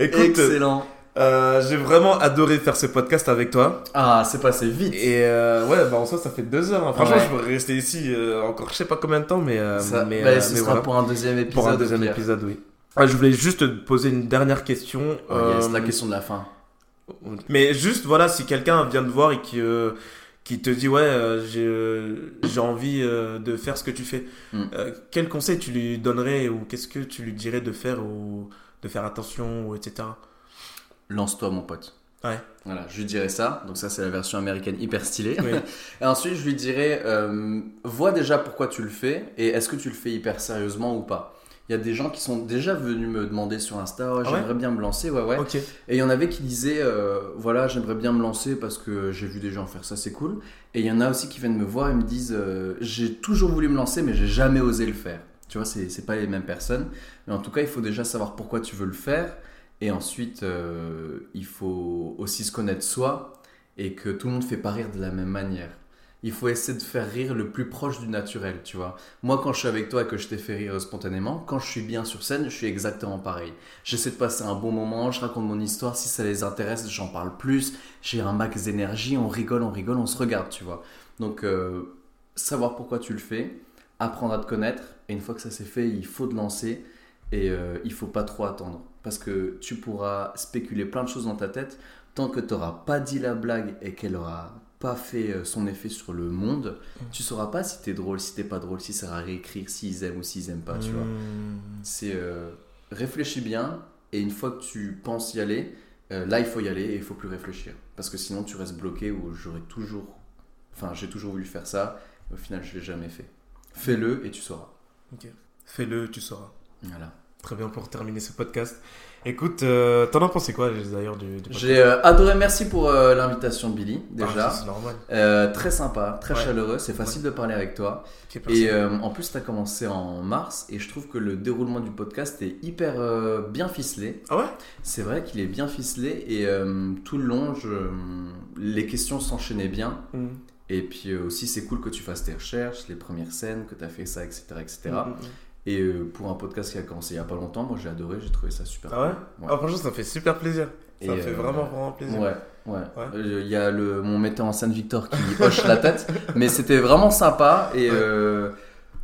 Écoute,
Excellent.
Euh, j'ai vraiment adoré faire ce podcast avec toi.
Ah, c'est passé vite.
Et euh, ouais, bah en soi, ça fait deux heures. hein. Franchement,
Ouais.
je pourrais rester ici euh, encore je sais pas combien de temps, mais.
Ça-
mais,
bah, ce
mais
sera
voilà.
pour un deuxième épisode.
Pour un deuxième
Pierre.
épisode, oui. Ah, je voulais juste te poser une dernière question.
Oh, yes, la question de la fin.
Mais juste, voilà, si quelqu'un vient te voir et qui, qui te dit, ouais, j'ai envie de faire ce que tu fais,
Mm.
quel conseil tu lui donnerais ou qu'est-ce que tu lui dirais de faire ou de faire attention ou etc.
Lance-toi, mon pote.
Ouais.
Voilà, je lui dirais ça. Donc, ça, c'est la version américaine hyper stylée.
Oui. *laughs*
Et ensuite, je lui dirais euh, vois déjà pourquoi tu le fais et est-ce que tu le fais hyper sérieusement ou pas. Il y a des gens qui sont déjà venus me demander sur Insta Ouais,
Ah ouais
j'aimerais bien me lancer, ouais, ouais. Et il y en avait qui disaient euh, voilà, j'aimerais bien me lancer parce que j'ai vu des gens faire ça, c'est cool. Et il y en a aussi qui viennent me voir et me disent euh, j'ai toujours voulu me lancer, mais j'ai jamais osé le faire. Tu vois, c'est c'est pas les mêmes personnes. Mais en tout cas, il faut déjà savoir pourquoi tu veux le faire. Et ensuite, euh, il faut aussi se connaître soi et que tout le monde fait pas rire de la même manière. Il faut essayer de faire rire le plus proche du naturel, tu vois. Moi, quand je suis avec toi et que je t'ai fait rire spontanément, quand je suis bien sur scène, je suis exactement pareil. J'essaie de passer un bon moment, je raconte mon histoire, si ça les intéresse, j'en parle plus, j'ai un max d'énergie, on rigole, on rigole, on se regarde, tu vois. Donc, euh, savoir pourquoi tu le fais, apprendre à te connaître, et une fois que ça s'est fait, il faut te lancer, et euh, il faut pas trop attendre. Parce que tu pourras spéculer plein de choses dans ta tête, tant que tu n'auras pas dit la blague et qu'elle aura pas fait euh, son effet sur le monde, tu sauras pas si t'es drôle, si t'es pas drôle, si ça va réécrire, s'ils aiment ou s'ils aiment pas, tu vois.
Hmm.
C'est euh, réfléchis bien et une fois que tu penses y aller, euh, là il faut y aller et il faut plus réfléchir parce que sinon tu restes bloqué ou j'aurais toujours, enfin j'ai toujours voulu faire ça, et au final je l'ai jamais fait. Fais-le et tu sauras.
Fais-le, tu sauras.
Voilà.
Très bien pour terminer ce podcast. Écoute, euh, t'en as pensé quoi d'ailleurs du, du podcast?
J'ai euh, adoré, merci pour euh, l'invitation Billy déjà.
Ah, ça, c'est normal.
Très sympa, très
Ouais.
chaleureux, c'est facile de parler avec toi. Et en plus, tu as commencé en mars et je trouve que le déroulement du podcast est hyper bien ficelé.
Ah ouais?
C'est vrai qu'il est bien ficelé et tout le long, je- les questions s'enchaînaient bien.
Hmm.
Et puis aussi, c'est cool que tu fasses tes recherches, les premières scènes, que tu as fait ça, etc. etc. Et euh, pour un podcast qui a commencé il n'y a pas longtemps, moi j'ai adoré, j'ai trouvé ça super
Ah ouais,
cool.
Ah, franchement, ça fait super plaisir. Ça
Et,
fait
euh,
vraiment, vraiment plaisir.
Ouais, ouais.
Ouais.
Euh, Il y a le, mon metteur en scène Victor qui hoche la tête, *laughs* mais c'était vraiment sympa. Et euh,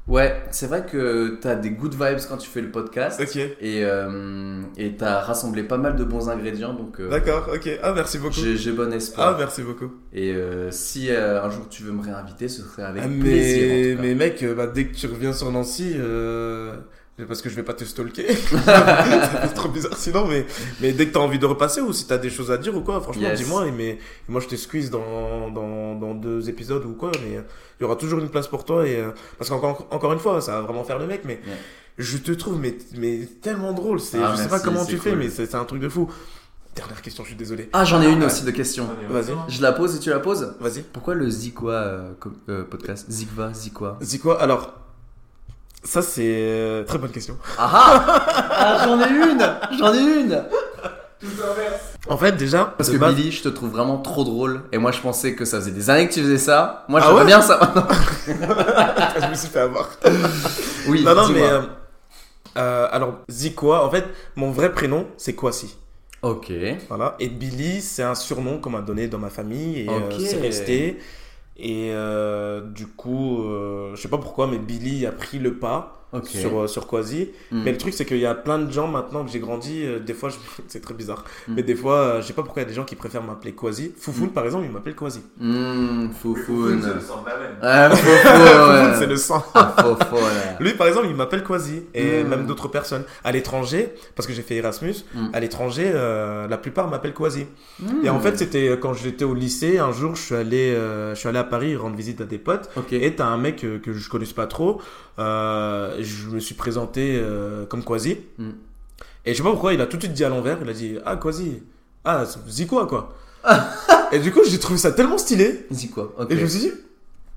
ouais, c'est vrai que tu as des good vibes quand tu fais le podcast.
Ok,
Et euh, et tu as rassemblé pas mal de bons ingrédients, donc euh,
d'accord, ok. Ah, merci beaucoup.
j'ai j'ai bon
Ah,
espoir.
merci beaucoup.
Et euh, si euh, un jour tu veux me réinviter, ce serait avec
Ah,
plaisir. en
mais,
tout cas.
mais mec, euh, bah, dès que tu reviens sur Nancy, euh, parce que je vais pas te stalker, *laughs* fait trop bizarre sinon, mais, mais dès que t'as envie de repasser ou si t'as des choses à dire ou quoi, franchement,
Yes.
dis-moi. Et mais, moi, je te squeeze dans, dans, dans deux épisodes ou quoi, mais il y aura toujours une place pour toi. Et, euh, parce qu'encore encore une fois, ça va vraiment faire le mec, mais je te trouve mais, mais tellement drôle. C'est,
Ah,
je sais pas comment
c'est
tu fais, mais c'est, c'est un truc de fou. Dernière question, je suis désolé.
Ah, j'en ai une aussi de question.
Vas-y.
Je la pose et tu la poses?
Vas-y.
Pourquoi le Zikwa euh, euh, podcast? Zikva, Zikwa?
C'est quoi Alors, ça c'est euh, très bonne question.
Ah ah Ah, J'en ai une J'en ai une
Tout inverse.
En fait, déjà,
Parce que
base-
Billy, je te trouve vraiment trop drôle. Et moi, je pensais que ça faisait des années que tu faisais ça. Moi,
Ah
j'aimerais
ouais
bien ça maintenant. *laughs*
je me suis fait avoir.
Oui,
non, non, mais. euh, euh, alors, Zikwa, en fait, mon vrai prénom, c'est Kwasi.
Ok.
Voilà. Et Billy, c'est un surnom qu'on m'a donné dans ma famille et euh,
Ok.
c'est resté. Et euh, du coup, euh, je sais pas pourquoi, mais Billy a pris le pas
Ok.
sur, euh, sur Kwasi.
Hmm.
Mais le truc, c'est qu'il y a plein de gens maintenant que j'ai grandi, euh, des fois, je- *laughs* c'est très bizarre,
Mm.
mais des fois, euh, je sais pas pourquoi il y a des gens qui préfèrent m'appeler Kwasi. Foufoun, par exemple, il m'appelle Kwasi.
Mmh, foufoune.
C'est le sang de la veine.
Foufoune, *laughs*
Foufoun, c'est le sang.
Ah.
Lui, par exemple, il m'appelle Kwasi. Et
Mm.
même d'autres personnes. À l'étranger, parce que j'ai fait Erasmus,
Mm.
à l'étranger, euh, la plupart m'appellent.
Mmh.
Et en fait, c'était euh, quand j'étais au lycée, un jour, je suis allé, euh, je suis allé à Paris rendre visite à des potes.
Ok.
Et t'as un mec euh, que je connaisse pas trop. Euh, je me suis présenté euh, comme Kwasi.
Mm.
Et je sais pas pourquoi, il a tout de suite dit à l'envers. Il a dit Ah, Kwasi. Ah, c'est quoi, quoi. *laughs* et du coup, j'ai trouvé ça tellement stylé.
Quoi Ok.
Et je me suis dit,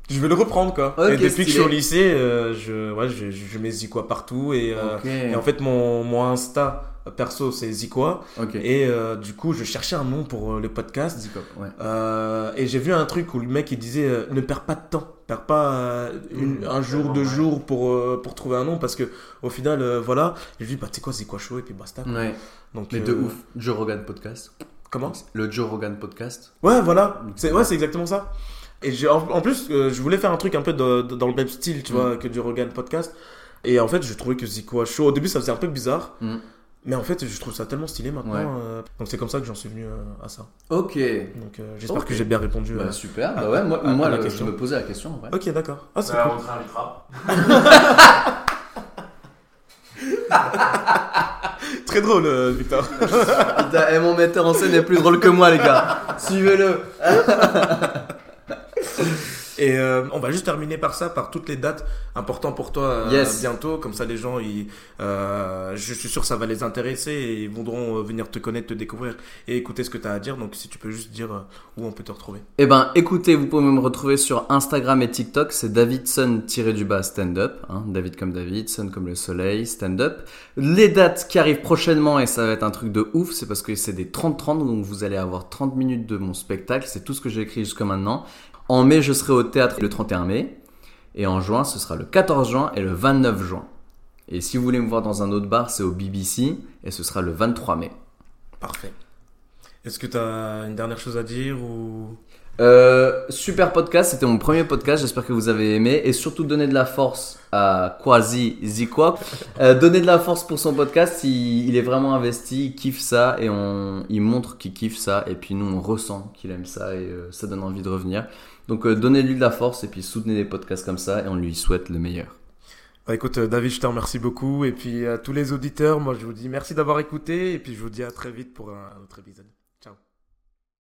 je vais le reprendre quoi. Et depuis que je suis au lycée, euh, je, ouais, je, je mets Zikwa partout. Et, euh, et en fait, mon, mon Insta perso, c'est Zikwa. Et euh, du coup, je cherchais un nom pour euh, le podcast.
Quoi Ouais.
Euh, et j'ai vu un truc où le mec il disait ne perds pas de temps, perds pas une- un jour, deux
ouais.
jours pour, pour trouver un nom parce que au final, voilà. Lui dis bah tu sais quoi, Zikwa show et puis basta. quoi.
Ouais.
Donc,
Mais de ouf. Joe Rogan Podcast.
Comment
Le Joe Rogan Podcast.
Ouais, voilà. C'est ouais, c'est exactement ça. Et j'ai- en, en plus, je voulais faire un truc un peu de- de- dans le même style, tu
Mm.
vois, que du Rogan podcast. Et en fait, je trouvais que Zico Show, au début, ça faisait un peu bizarre.
Mm.
Mais en fait, je trouve ça tellement stylé maintenant.
Ouais.
euh, donc c'est comme ça que j'en suis venu euh, à ça.
Ok.
Donc euh, j'espère que j'ai bien répondu.
Bah,
euh.
super. Bah ouais, moi,
à- à
moi
la
le- je
question.
me posais la question en vrai.
Ok, d'accord. Ah, c'est
Bah,
cool.
on te réinvitera. *laughs*
Très drôle, Victor.
Putain, et mon metteur en scène est plus drôle que moi, les gars. Suivez-le. *laughs*
Et euh, on va juste terminer par ça, par toutes les dates importantes pour toi euh,
Yes.
bientôt. Comme ça, les gens, ils, euh, je suis sûr que ça va les intéresser et ils voudront euh, venir te connaître, te découvrir et écouter ce que tu as à dire. Donc, si tu peux juste dire euh, où on peut te retrouver.
Eh ben, écoutez, vous pouvez me retrouver sur Instagram et TikTok. C'est Davidson-du-bas stand-up. Hein, David comme David, Sun comme le soleil, stand-up. Les dates qui arrivent prochainement, et ça va être un truc de ouf, c'est parce que c'est des 30-30, donc vous allez avoir 30 minutes de mon spectacle. C'est tout ce que j'ai écrit jusqu'à maintenant. En mai, je serai au théâtre le 31 mai. Et en juin, ce sera le 14 juin et le 29 juin. Et si vous voulez me voir dans un autre bar, c'est au BBC. Et ce sera le 23 mai.
Parfait. Est-ce que tu as une dernière chose à dire ou?
Euh, super podcast, c'était mon premier podcast, j'espère que vous avez aimé et surtout donner de la force à Quasi Zikwa. Euh, donner de la force pour son podcast, il, il est vraiment investi, il kiffe ça et on, il montre qu'il kiffe ça et puis nous on ressent qu'il aime ça et euh, ça donne envie de revenir. Donc euh, donnez-lui de la force et puis soutenez des podcasts comme ça et on lui souhaite le meilleur.
Bah écoute, euh, David, je te remercie beaucoup. Et puis à tous les auditeurs, moi je vous dis merci d'avoir écouté. Et puis je vous dis à très vite pour un autre épisode.